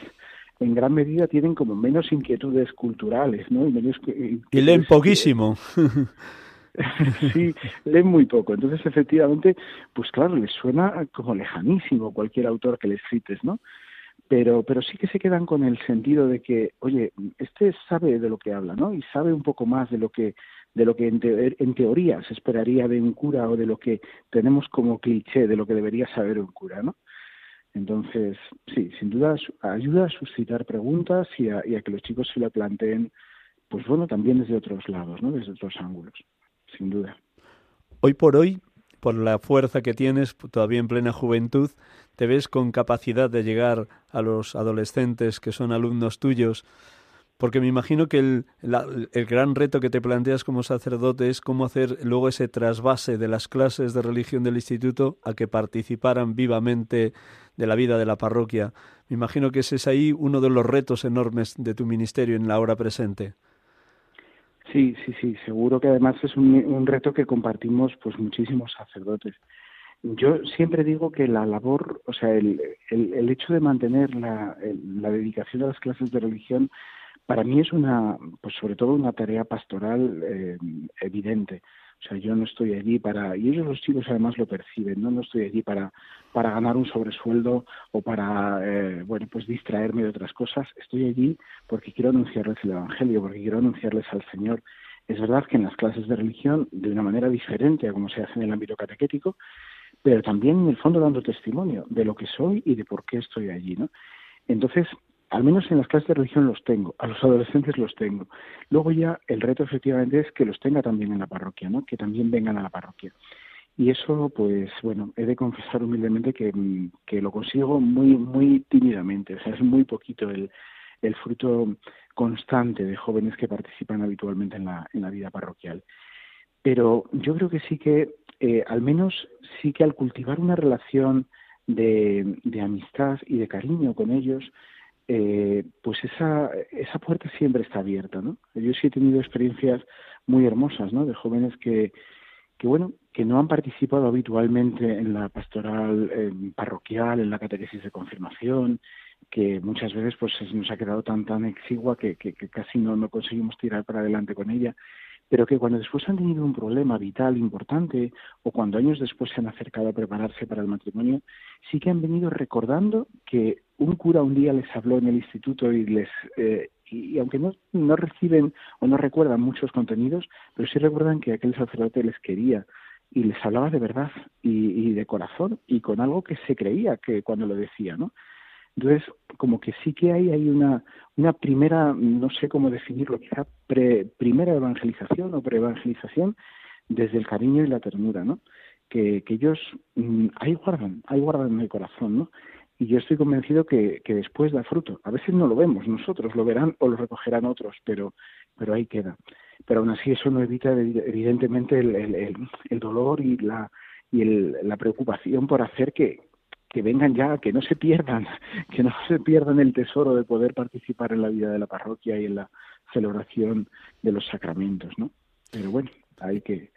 en gran medida tienen como menos inquietudes culturales, ¿no? Y, menos, y leen poquísimo. sí, leen muy poco. Entonces, efectivamente, pues claro, les suena como lejanísimo cualquier autor que les cites, ¿no? Pero, pero sí que se quedan con el sentido de que, oye, este sabe de lo que habla, ¿no? Y sabe un poco más de lo que de lo que en, te en teoría se esperaría de un cura o de lo que tenemos como cliché de lo que debería saber un cura, ¿no? Entonces, sí, sin duda ayuda a suscitar preguntas y a, y a que los chicos se lo planteen, pues bueno, también desde otros lados, ¿no? Desde otros ángulos sin duda. Hoy por hoy, por la fuerza que tienes, todavía en plena juventud, te ves con capacidad de llegar a los adolescentes que son alumnos tuyos, porque me imagino que el, la, el, gran reto que te planteas como sacerdote es cómo hacer luego ese trasvase de las clases de religión del instituto a que participaran vivamente de la vida de la parroquia. Me imagino que ese es ahí uno de los retos enormes de tu ministerio en la hora presente. Sí, sí, sí, seguro que además es un, un reto que compartimos pues muchísimos sacerdotes. Yo siempre digo que la labor, o sea, el, el, el hecho de mantener la, el, la dedicación a las clases de religión, para mí es una, pues sobre todo una tarea pastoral eh, evidente. O sea, yo no estoy allí para, y ellos los chicos además lo perciben, no, no estoy allí para, para ganar un sobresueldo o para, eh, bueno, pues distraerme de otras cosas. Estoy allí porque quiero anunciarles el Evangelio, porque quiero anunciarles al Señor. Es verdad que en las clases de religión, de una manera diferente a como se hace en el ámbito catequético, pero también en el fondo dando testimonio de lo que soy y de por qué estoy allí, ¿no? Entonces, al menos en las clases de religión los tengo, a los adolescentes los tengo. Luego ya el reto efectivamente es que los tenga también en la parroquia, ¿no? Que también vengan a la parroquia. Y eso, pues, bueno, he de confesar humildemente que, que lo consigo muy, muy tímidamente. O sea, es muy poquito el, el fruto constante de jóvenes que participan habitualmente en la, en la vida parroquial. Pero yo creo que sí que, eh, al menos sí que al cultivar una relación de, de amistad y de cariño con ellos, eh, pues esa, esa puerta siempre está abierta, ¿no? Yo sí he tenido experiencias muy hermosas, ¿no? De jóvenes que, que bueno, que no han participado habitualmente en la pastoral eh, parroquial, en la catequesis de confirmación, que muchas veces pues nos ha quedado tan tan exigua que, que, casi no, no conseguimos tirar para adelante con ella pero que cuando después han tenido un problema vital importante o cuando años después se han acercado a prepararse para el matrimonio, sí que han venido recordando que un cura un día les habló en el instituto y les eh, y, aunque no, no reciben o no recuerdan muchos contenidos, pero sí recuerdan que aquel sacerdote les quería y les hablaba de verdad y, y de corazón y con algo que se creía que cuando lo decía, ¿no? Entonces, como que sí que hay, hay una, una primera, no sé cómo definirlo, quizá pre, primera evangelización o preevangelización desde el cariño y la ternura, ¿no? Que, que ellos mm, ahí guardan, ahí guardan en el corazón, ¿no? Y yo estoy convencido que, que después da fruto. A veces no lo vemos nosotros, lo verán o lo recogerán otros, pero, pero ahí queda. Pero aún así eso no evita evidentemente el, el, el dolor y la, y el, la preocupación por hacer que, que vengan ya, que no se pierdan, que no se pierdan el tesoro de poder participar en la vida de la parroquia y en la celebración de los sacramentos, ¿no? Pero bueno, hay que...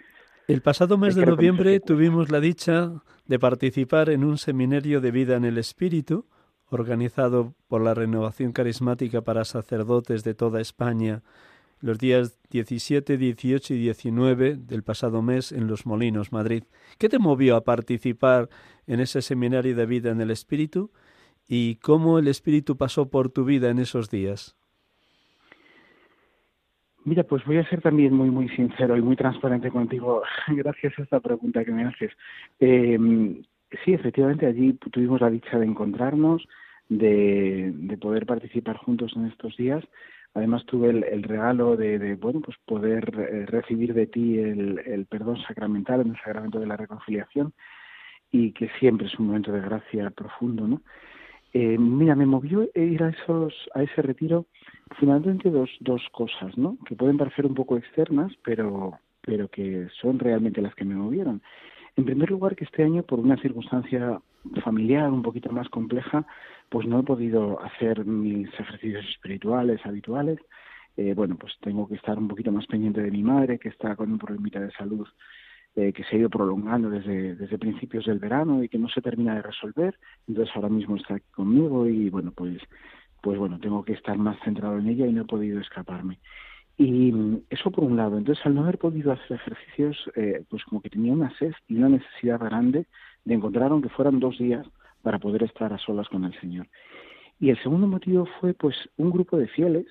El pasado mes de noviembre tuvimos la dicha de participar en un seminario de vida en el Espíritu, organizado por la Renovación Carismática para Sacerdotes de toda España los días 17, 18 y 19 del pasado mes en Los Molinos, Madrid. ¿Qué te movió a participar en ese seminario de vida en el Espíritu y cómo el Espíritu pasó por tu vida en esos días? Mira, pues voy a ser también muy, muy sincero y muy transparente contigo, gracias a esta pregunta que me haces. Em, sí, efectivamente, allí tuvimos la dicha de encontrarnos, de, de poder participar juntos en estos días Además tuve el, regalo de, bueno, pues poder eh, recibir de ti el, perdón sacramental en el sacramento de la reconciliación y que siempre es un momento de gracia profundo, ¿no? Eh, mira, me movió ir a esos a ese retiro fundamentalmente dos dos cosas, ¿no? Que pueden parecer un poco externas, pero pero que son realmente las que me movieron. En primer lugar, que este año, por una circunstancia familiar un poquito más compleja, pues no he podido hacer mis ejercicios espirituales habituales. Eh, bueno, pues tengo que estar un poquito más pendiente de mi madre, que está con un problema de salud eh, que se ha ido prolongando desde, desde principios del verano y que no se termina de resolver. Entonces ahora mismo está aquí conmigo y bueno, pues, pues bueno, tengo que estar más centrado en ella y no he podido escaparme. Y eso por un lado. Entonces, al no haber podido hacer ejercicios, eh, pues como que tenía una sed y una necesidad grande de encontrar, aunque fueran dos días, para poder estar a solas con el Señor. Y el segundo motivo fue, pues, un grupo de fieles,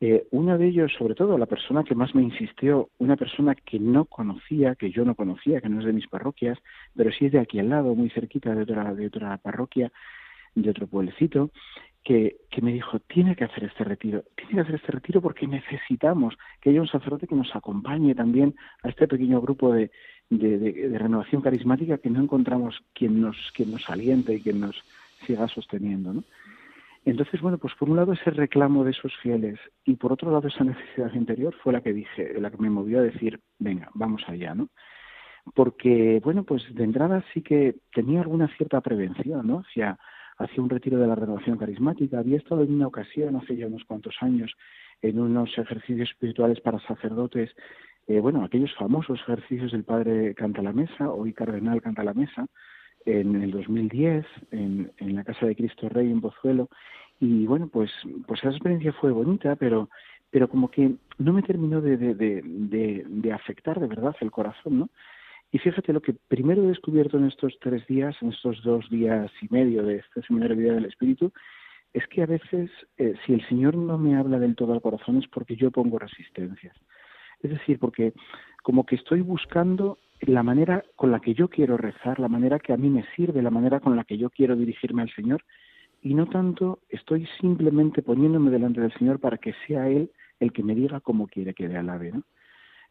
eh, uno de ellos, sobre todo, la persona que más me insistió, una persona que no conocía, que yo no conocía, que no es de mis parroquias, pero sí es de aquí al lado, muy cerquita de otra, de otra parroquia, de otro pueblecito, que, que, me dijo, tiene que hacer este retiro, tiene que hacer este retiro porque necesitamos que haya un sacerdote que nos acompañe también a este pequeño grupo de, de, de, renovación carismática que no encontramos quien nos, quien nos aliente y quien nos siga sosteniendo. ¿no? Entonces, bueno, pues por un lado ese reclamo de esos fieles y por otro lado esa necesidad interior fue la que dije, la que me movió a decir, venga, vamos allá, ¿no? Porque, bueno, pues de entrada sí que tenía alguna cierta prevención, ¿no? Hacia hacía un retiro de la renovación carismática. Había estado en una ocasión, hace ya unos cuantos años, en unos ejercicios espirituales para sacerdotes, eh, bueno, aquellos famosos ejercicios del Padre Canta la Mesa, hoy Cardenal Canta la Mesa, en el 2010, en, en la Casa de Cristo Rey en Pozuelo. Y bueno, pues, pues esa experiencia fue bonita, pero, pero como que no me terminó de, de, de, de afectar de verdad el corazón, ¿no? Y fíjate, lo que primero he descubierto en estos tres días, en estos dos días y medio de este seminario de vida del Espíritu, es que a veces, eh, si el Señor no me habla del todo al corazón, es porque yo pongo resistencias. Es decir, porque como que estoy buscando la manera con la que yo quiero rezar, la manera que a mí me sirve, la manera con la que yo quiero dirigirme al Señor, y no tanto estoy simplemente poniéndome delante del Señor para que sea Él el que me diga cómo quiere que le alabe, ¿no?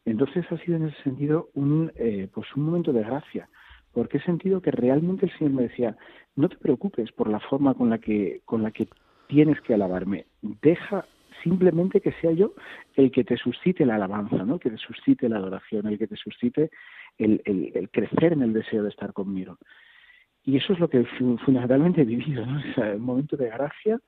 Entonces ha sido en ese sentido un, eh, pues un momento de gracia, porque he sentido que realmente el Señor me decía, no te preocupes por la forma con la que, con la que tienes que alabarme, deja simplemente que sea yo el que te suscite la alabanza, ¿no? que te suscite la adoración, el que te suscite el, el, crecer en el deseo de estar conmigo. Y eso es lo que fundamentalmente he vivido, ¿no? un momento de gracia,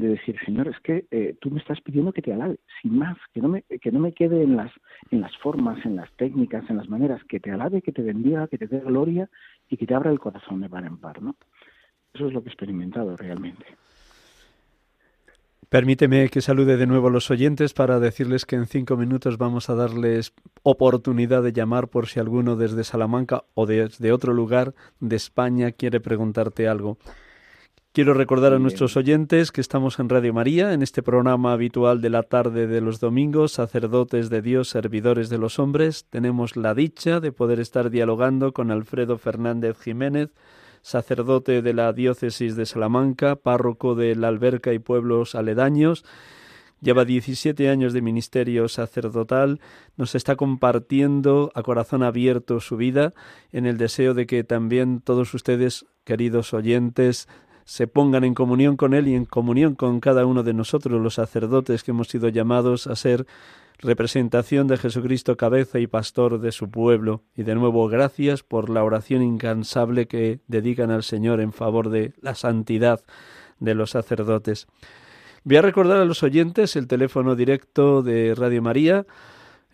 de decir, Señor, es que eh, tú me estás pidiendo que te alabe, sin más, que no me, que no me quede en las, en las formas, en las técnicas, en las maneras, que te alabe, que te bendiga, que te dé gloria y que te abra el corazón de par en par, ¿no? Eso es lo que he experimentado realmente. Permíteme que salude de nuevo a los oyentes para decirles que en cinco minutos vamos a darles oportunidad de llamar por si alguno desde Salamanca o desde otro lugar de España quiere preguntarte algo. Quiero recordar a nuestros oyentes que estamos en Radio María, en este programa habitual de la tarde de los domingos, sacerdotes de Dios, servidores de los hombres. Tenemos la dicha de poder estar dialogando con Alfredo Fernández Jiménez, sacerdote de la diócesis de Salamanca, párroco de la Alberca y pueblos aledaños. Lleva 17 años de ministerio sacerdotal, nos está compartiendo a corazón abierto su vida en el deseo de que también todos ustedes, queridos oyentes, se pongan en comunión con Él y en comunión con cada uno de nosotros, los sacerdotes que hemos sido llamados a ser representación de Jesucristo, cabeza y pastor de su pueblo. Y de nuevo, gracias por la oración incansable que dedican al Señor en favor de la santidad de los sacerdotes. Voy a recordar a los oyentes el teléfono directo de Radio María.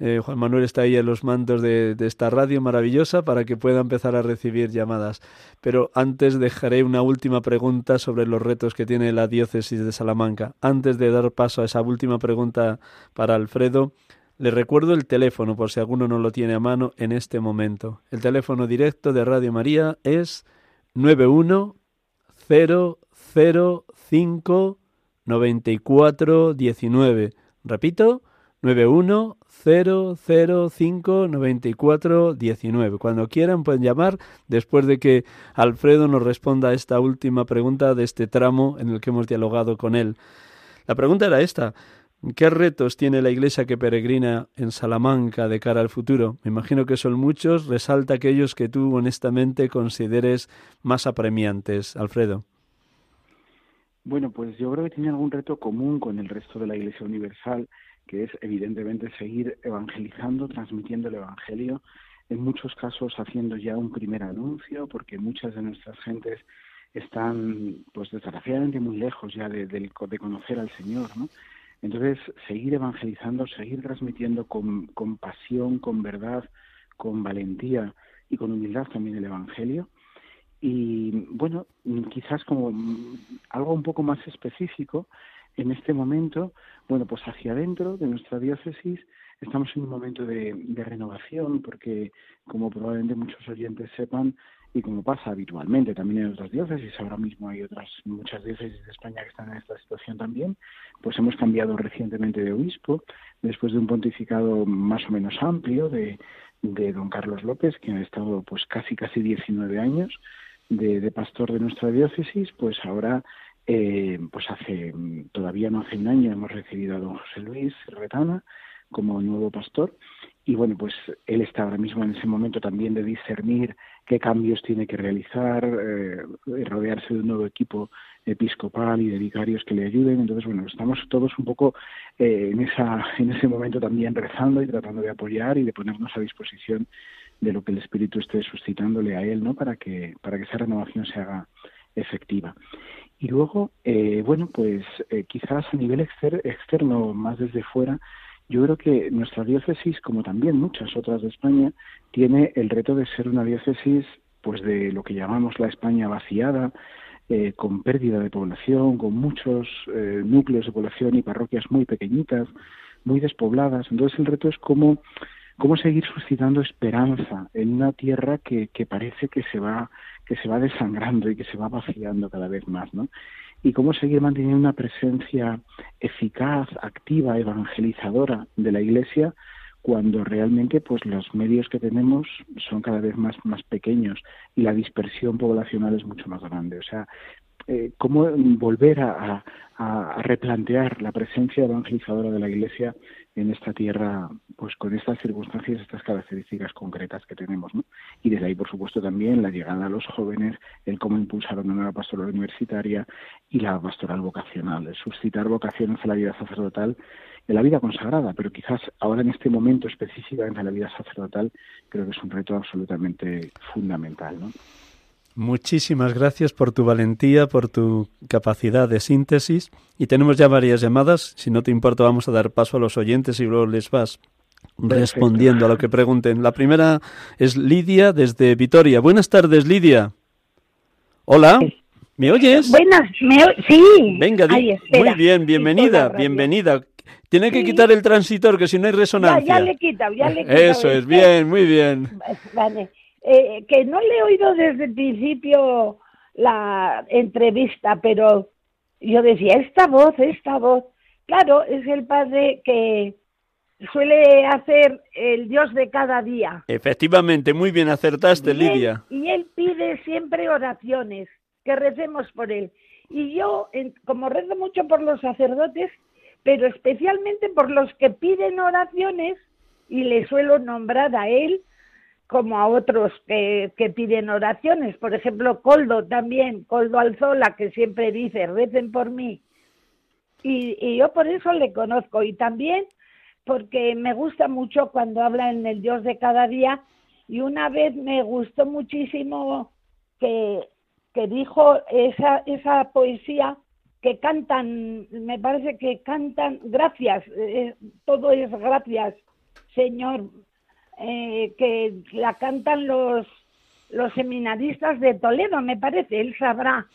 Eh, Juan Manuel está ahí en los mandos de, de, esta radio maravillosa para que pueda empezar a recibir llamadas. Pero antes dejaré una última pregunta sobre los retos que tiene la diócesis de Salamanca. Antes de dar paso a esa última pregunta para Alfredo, le recuerdo el teléfono por si alguno no lo tiene a mano en este momento. El teléfono directo de Radio María es 91005 9419. Repito, 910059419. Cuando quieran pueden llamar después de que Alfredo nos responda a esta última pregunta de este tramo en el que hemos dialogado con él. La pregunta era esta. ¿Qué retos tiene la iglesia que peregrina en Salamanca de cara al futuro? Me imagino que son muchos. Resalta aquellos que tú honestamente consideres más apremiantes. Alfredo. Bueno, pues yo creo que tiene algún reto común con el resto de la Iglesia Universal que es evidentemente seguir evangelizando, transmitiendo el Evangelio, en muchos casos haciendo ya un primer anuncio, porque muchas de nuestras gentes están, pues desgraciadamente, muy lejos ya de, de, de conocer al Señor, ¿no? Entonces, seguir evangelizando, seguir transmitiendo con, con pasión, con verdad, con valentía y con humildad también el Evangelio. Y bueno, quizás como algo un poco más específico, en este momento, bueno, pues hacia adentro de nuestra diócesis estamos en un momento de, de, renovación porque, como probablemente muchos oyentes sepan, y como pasa habitualmente también en otras diócesis, ahora mismo hay otras muchas diócesis de España que están en esta situación también, pues hemos cambiado recientemente de obispo, después de un pontificado más o menos amplio de, de don Carlos López, que ha estado pues casi casi 19 años de, de pastor de nuestra diócesis, pues ahora eh, pues hace todavía no hace un año hemos recibido a don José Luis Retana como nuevo pastor y bueno pues él está ahora mismo en ese momento también de discernir qué cambios tiene que realizar eh, rodearse de un nuevo equipo episcopal y de vicarios que le ayuden. Entonces bueno estamos todos un poco eh, en en ese momento también rezando y tratando de apoyar y de ponernos a disposición de lo que el espíritu esté suscitándole a él no para que para que esa renovación se haga efectiva y luego, eh, bueno, pues eh, quizás a nivel exter externo, más desde fuera, yo creo que nuestra diócesis, como también muchas otras de España, tiene el reto de ser una diócesis pues de lo que llamamos la España vaciada, eh, con pérdida de población, con muchos eh, núcleos de población y parroquias muy pequeñitas, muy despobladas. Entonces el reto es cómo, cómo seguir suscitando esperanza en una tierra que, que parece que se va que se va desangrando y que se va vaciando cada vez más, ¿no? Y cómo seguir manteniendo una presencia eficaz, activa, evangelizadora de la Iglesia cuando realmente pues los medios que tenemos son cada vez más más pequeños y la dispersión poblacional es mucho más grande. O sea, eh, cómo volver a, replantear la presencia evangelizadora de la Iglesia en esta tierra, pues con estas circunstancias, estas características concretas que tenemos, ¿no? Y desde ahí, por supuesto, también la llegada a los jóvenes, el cómo impulsar una nueva pastoral universitaria y la pastoral vocacional, el suscitar vocaciones a la vida sacerdotal, en la vida consagrada, pero quizás ahora en este momento específicamente en la vida sacerdotal, creo que es un reto absolutamente fundamental, ¿no? Muchísimas gracias por tu valentía, por tu capacidad de síntesis. Y tenemos ya varias llamadas. Si no te importa, vamos a dar paso a los oyentes y luego les vas respondiendo a lo que pregunten. La primera es Lidia desde Vitoria. Buenas tardes, Lidia. Hola. ¿Me oyes? Buenas, me o- sí. Venga, Ay, muy bien, bienvenida, bienvenida. Tiene que Sí. quitar el transitor, que si no hay Ya, resonancia. ya le he quitado, ya le he quitado. Eso es, bien, muy bien. Vale. Eh, que no le he oído desde el principio la entrevista, pero yo decía, esta voz, esta voz. Claro, es el padre que suele hacer el Dios de cada día. Efectivamente, muy bien acertaste, Y él- Lidia. y él pide siempre oraciones, que recemos por él. Y yo, como rezo mucho por los sacerdotes, pero especialmente por los que piden oraciones, y le suelo nombrar a él como a otros que, que piden oraciones. Por ejemplo, Coldo también, Coldo Alzola, que siempre dice, recen por mí. Y, y yo por eso le conozco. Y también porque me gusta mucho cuando habla en el Dios de cada día. Y una vez me gustó muchísimo que, que dijo esa, esa poesía que cantan, me parece que cantan, gracias, eh, todo es gracias, Señor, eh, que la cantan los, los seminaristas de Toledo, me parece, él sabrá.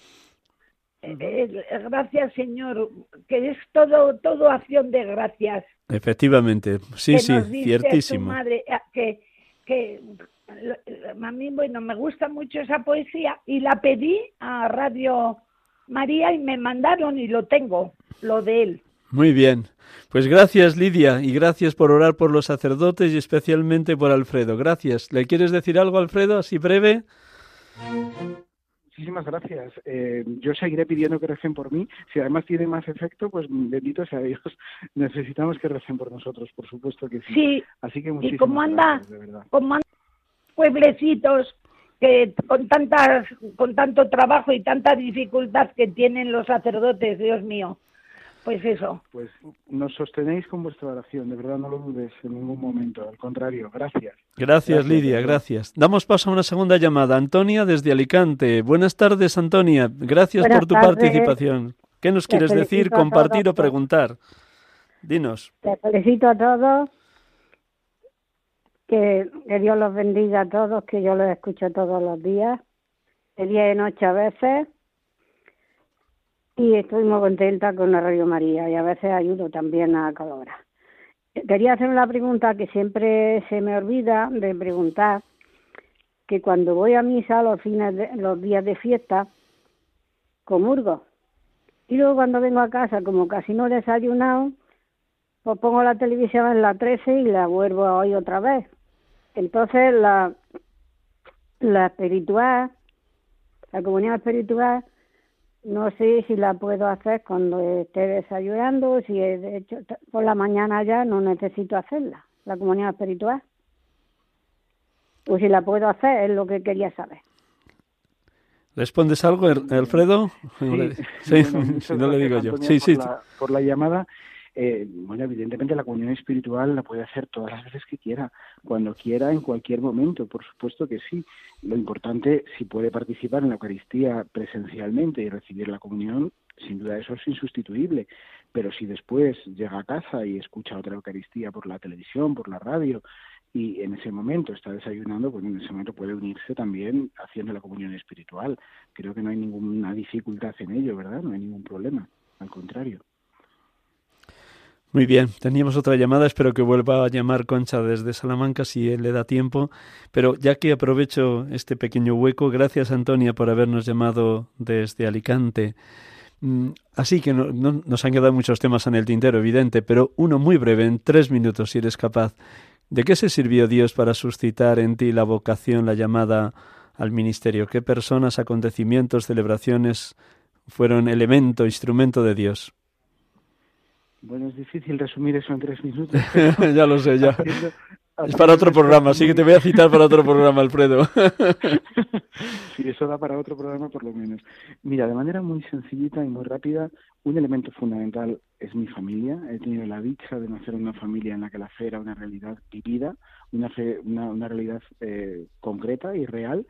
Eh, eh, gracias, Señor, que es todo, todo acción de gracias. Efectivamente, sí, que sí, nos dice ciertísimo. Tu madre, eh, que, que a mí, bueno, me gusta mucho esa poesía y la pedí a Radio María y me mandaron y lo tengo, lo de él. Muy bien. Pues gracias, Lidia, y gracias por orar por los sacerdotes y especialmente por Alfredo. Gracias. ¿Le quieres decir algo, Alfredo, así breve? Muchísimas gracias. Eh, yo seguiré pidiendo que recen por mí. Si además tiene más efecto, pues bendito sea Dios. Necesitamos que recen por nosotros, por supuesto que sí. Sí, Así que y muchísimas como anda, gracias, de verdad. como anda pueblecitos que con tantas, con tanto trabajo y tanta dificultad que tienen los sacerdotes, Dios mío, pues eso. Pues nos sostenéis con vuestra oración, de verdad no lo dudes en ningún momento. Al contrario, gracias. Gracias, Gracias, Lidia, gracias. Damos paso a una segunda llamada. Antonia desde Alicante. Buenas tardes, Antonia. Gracias Buenas por tu tardes. participación. ¿Qué nos quieres decir, compartir todos o preguntar? Dinos. Les felicito a todos. Que, que Dios los bendiga a todos, que yo los escucho todos los días, de día y noche a veces. Y estoy muy contenta con la Radio María y a veces ayudo también a Calora. Quería hacer una pregunta que siempre se me olvida de preguntar, que cuando voy a misa los fines de, los días de fiesta, comulgo. Y luego cuando vengo a casa, como casi no he desayunado, pues pongo la televisión en la 13 y la vuelvo a oír otra vez. Entonces la, la espiritual, la comunión espiritual, no sé si la puedo hacer cuando esté desayunando, si he de hecho por la mañana ya no necesito hacerla, la comunión espiritual. O si la puedo hacer, es lo que quería saber. ¿Respondes algo, Alfredo? Sí, Sí, bueno, muchas si no le digo yo. Sí, por sí. la, por la llamada. Eh, bueno, evidentemente la comunión espiritual la puede hacer todas las veces que quiera, cuando quiera, en cualquier momento, por supuesto que sí. Lo importante, si puede participar en la Eucaristía presencialmente y recibir la comunión, sin duda eso es insustituible. Pero si después llega a casa y escucha otra Eucaristía por la televisión, por la radio, y en ese momento está desayunando, pues en ese momento puede unirse también haciendo la comunión espiritual. Creo que no hay ninguna dificultad en ello, ¿verdad? No hay ningún problema, al contrario. Muy bien, teníamos otra llamada, espero que vuelva a llamar Concha desde Salamanca si él le da tiempo, pero ya que aprovecho este pequeño hueco, gracias Antonia por habernos llamado desde Alicante. Mm, Así que no, no- nos han quedado muchos temas en el tintero, evidente, pero uno muy breve, en tres minutos, si eres capaz. ¿De qué se sirvió Dios para suscitar en ti la vocación, la llamada al ministerio? ¿Qué personas, acontecimientos, celebraciones fueron elemento, instrumento de Dios? Bueno, es difícil resumir eso en tres minutos. ya lo sé, ya. Haciendo- Es para otro programa, así que te voy a citar para otro programa, Alfredo. sí, eso da para otro programa por lo menos. Mira, de manera muy sencillita y muy rápida, un elemento fundamental es mi familia. He tenido la dicha de nacer en una familia en la que la fe era una realidad vivida, una, fe, una, una realidad eh, concreta y real.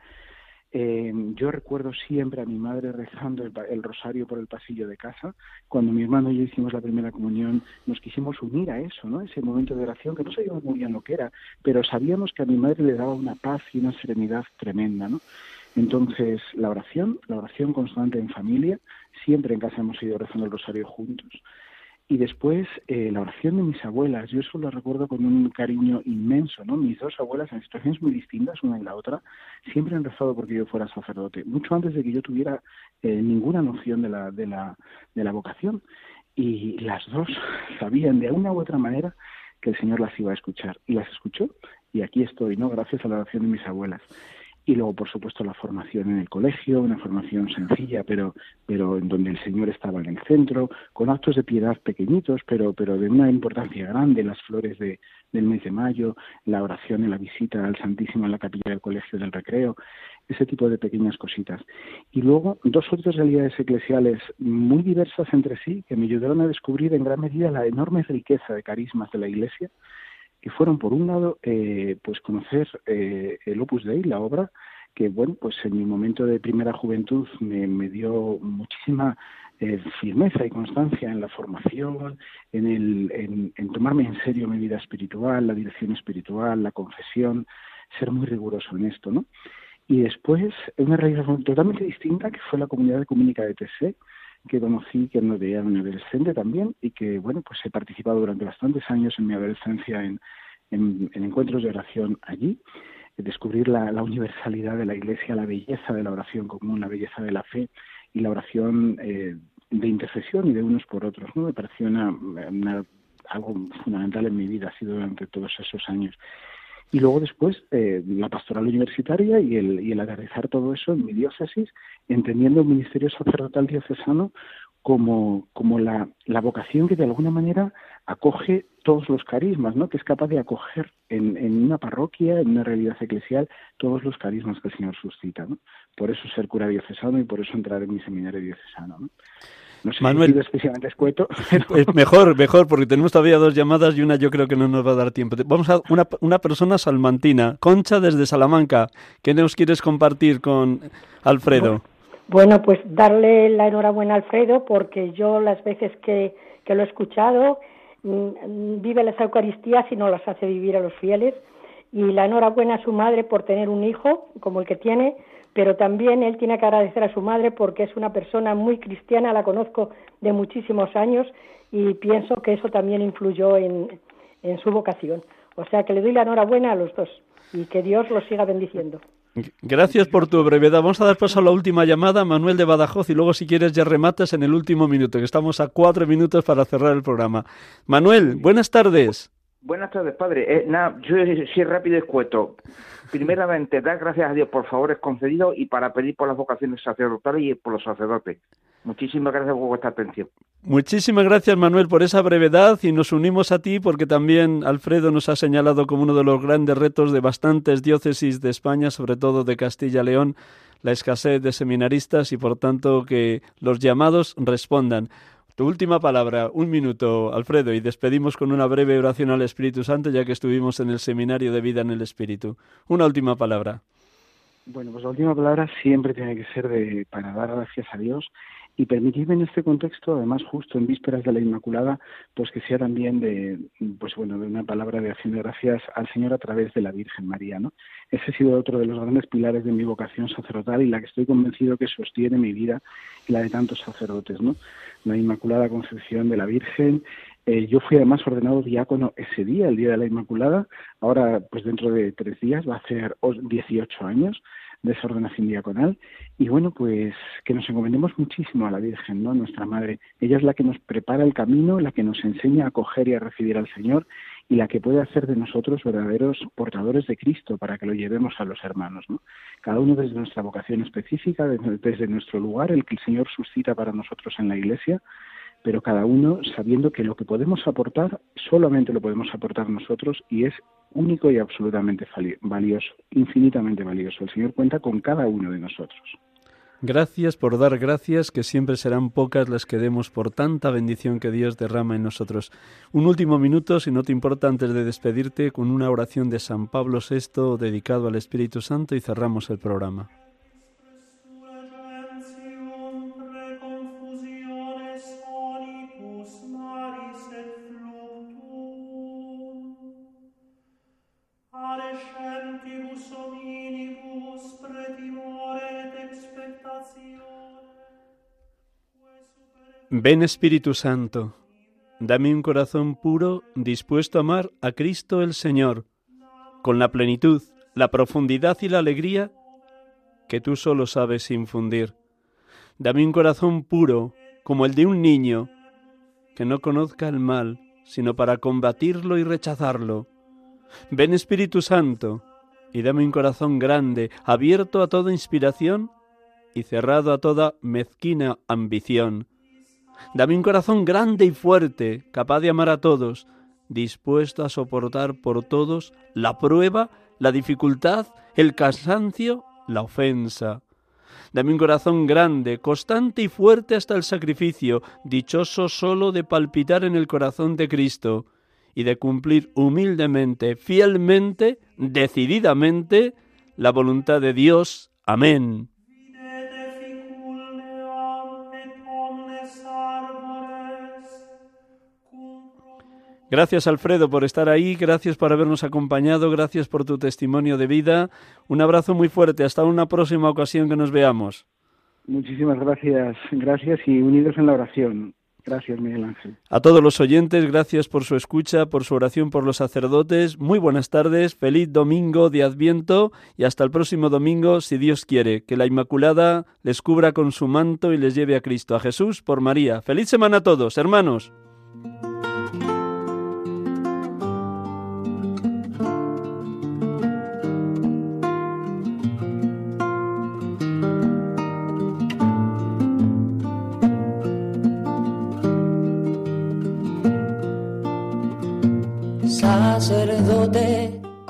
Eh, yo recuerdo siempre a mi madre rezando el, el, rosario por el pasillo de casa. Cuando mi hermano y yo hicimos la primera comunión, nos quisimos unir a eso, ¿no? Ese momento de oración que no sabíamos muy bien lo que era, pero sabíamos que a mi madre le daba una paz y una serenidad tremenda, ¿no? Entonces, la oración, la oración constante en familia, siempre en casa hemos ido rezando el rosario juntos. Y después eh, la oración de mis abuelas, yo eso lo recuerdo con un cariño inmenso, ¿no? Mis dos abuelas en situaciones muy distintas, una y la otra, siempre han rezado porque yo fuera sacerdote, mucho antes de que yo tuviera eh, ninguna noción de la, de, la, de la vocación. Y las dos sabían de una u otra manera que el Señor las iba a escuchar. Y las escuchó, y aquí estoy, ¿no? Gracias a la oración de mis abuelas y luego por supuesto la formación en el colegio, una formación sencilla, pero pero en donde el Señor estaba en el centro, con actos de piedad pequeñitos, pero pero de una importancia grande, las flores de, del mes de mayo, la oración y la visita al Santísimo en la capilla del colegio del recreo, ese tipo de pequeñas cositas. Y luego dos otras realidades eclesiales muy diversas entre sí que me ayudaron a descubrir en gran medida la enorme riqueza de carismas de la Iglesia que fueron por un lado eh, pues conocer eh, el Opus Dei, la obra, que bueno pues en mi momento de primera juventud me, me dio muchísima eh, firmeza y constancia en la formación, en, el, en, en tomarme en serio mi vida espiritual, la dirección espiritual, la confesión, ser muy riguroso en esto, ¿no? Y después, una realidad totalmente distinta, que fue la comunidad de comunica de TC, que conocí que no veía un adolescente también y que, bueno, pues he participado durante bastantes años en mi adolescencia en, en, en encuentros de oración allí, descubrir la, universalidad de la Iglesia, la belleza de la oración común, la belleza de la fe y la oración eh, de intercesión y de unos por otros. Me pareció una, algo fundamental en mi vida, ha sido durante todos esos años y luego después eh, la pastoral universitaria y el, y el aterrizar todo eso en mi diócesis, entendiendo el ministerio sacerdotal diocesano como, como la, la vocación que de alguna manera acoge todos los carismas, ¿no? que es capaz de acoger en, en una parroquia, en una realidad eclesial, todos los carismas que el Señor suscita. ¿no? Por eso ser cura diocesano y por eso entrar en mi seminario diocesano. ¿no? No sé Manuel, si especialmente escueto. Pero... Mejor, mejor, porque tenemos todavía dos llamadas y una yo creo que no nos va a dar tiempo. Vamos a una, una persona salmantina. Concha desde Salamanca. ¿Qué nos quieres compartir con Alfredo? Bueno, pues darle la enhorabuena a Alfredo porque yo las veces que, que lo he escuchado mmm, vive las Eucaristías y no las hace vivir a los fieles. Y la enhorabuena a su madre por tener un hijo como el que tiene, pero también él tiene que agradecer a su madre porque es una persona muy cristiana, la conozco de muchísimos años y pienso que eso también influyó en, en su vocación. O sea que le doy la enhorabuena a los dos y que Dios los siga bendiciendo. Gracias por tu brevedad. Vamos a dar paso a la última llamada, Manuel de Badajoz, y luego si quieres ya rematas en el último minuto, que estamos a cuatro minutos para cerrar el programa. Manuel, buenas tardes. Buenas tardes, padre. Eh, nada, yo soy rápido y escueto. Primeramente, dar gracias a Dios por favores concedidos y para pedir por las vocaciones sacerdotales y por los sacerdotes. Muchísimas gracias por vuestra atención. Muchísimas gracias, Manuel, por esa brevedad y nos unimos a ti porque también Alfredo nos ha señalado como uno de los grandes retos de bastantes diócesis de España, sobre todo de Castilla-León, la escasez de seminaristas y por tanto que los llamados respondan. Tu última palabra, un minuto, Alfredo, y despedimos con una breve oración al Espíritu Santo, ya que estuvimos en el seminario de vida en el Espíritu. Una última palabra. Bueno, pues la última palabra siempre tiene que ser de, para dar gracias a Dios y permitirme en este contexto, además justo en vísperas de la Inmaculada, pues que sea también de, pues bueno, de una palabra de acción de gracias al Señor a través de la Virgen María, ¿no? Ese ha sido otro de los grandes pilares de mi vocación sacerdotal y la que estoy convencido que sostiene mi vida y la de tantos sacerdotes, ¿no? La Inmaculada Concepción de la Virgen. Eh, yo fui además ordenado diácono ese día, el día de la Inmaculada. Ahora, pues dentro de tres días va a hacer 18 años de esa ordenación diaconal y bueno pues que nos encomendemos muchísimo a la Virgen no nuestra madre ella es la que nos prepara el camino la que nos enseña a acoger y a recibir al Señor y la que puede hacer de nosotros verdaderos portadores de Cristo para que lo llevemos a los hermanos no cada uno desde nuestra vocación específica desde, desde nuestro lugar el que el Señor suscita para nosotros en la Iglesia pero cada uno sabiendo que lo que podemos aportar solamente lo podemos aportar nosotros y es único y absolutamente valioso, infinitamente valioso. El Señor cuenta con cada uno de nosotros. Gracias por dar gracias, que siempre serán pocas las que demos por tanta bendición que Dios derrama en nosotros. Un último minuto, si no te importa, antes de despedirte, con una oración de San Pablo VI dedicado al Espíritu Santo y cerramos el programa. Ven Espíritu Santo, dame un corazón puro dispuesto a amar a Cristo el Señor, con la plenitud, la profundidad y la alegría que tú solo sabes infundir. Dame un corazón puro, como el de un niño, que no conozca el mal, sino para combatirlo y rechazarlo. Ven Espíritu Santo, y dame un corazón grande, abierto a toda inspiración y cerrado a toda mezquina ambición. Dame un corazón grande y fuerte, capaz de amar a todos, dispuesto a soportar por todos la prueba, la dificultad, el cansancio, la ofensa. Dame un corazón grande, constante y fuerte hasta el sacrificio, dichoso solo de palpitar en el corazón de Cristo y de cumplir humildemente, fielmente, decididamente la voluntad de Dios. Amén. Gracias Alfredo por estar ahí, gracias por habernos acompañado, gracias por tu testimonio de vida. Un abrazo muy fuerte, hasta una próxima ocasión que nos veamos. Muchísimas gracias, gracias y unidos en la oración. Gracias, Miguel Ángel. A todos los oyentes, gracias por su escucha, por su oración por los sacerdotes. Muy buenas tardes, feliz domingo de Adviento y hasta el próximo domingo, si Dios quiere. Que la Inmaculada les cubra con su manto y les lleve a Cristo, a Jesús por María. Feliz semana a todos, hermanos.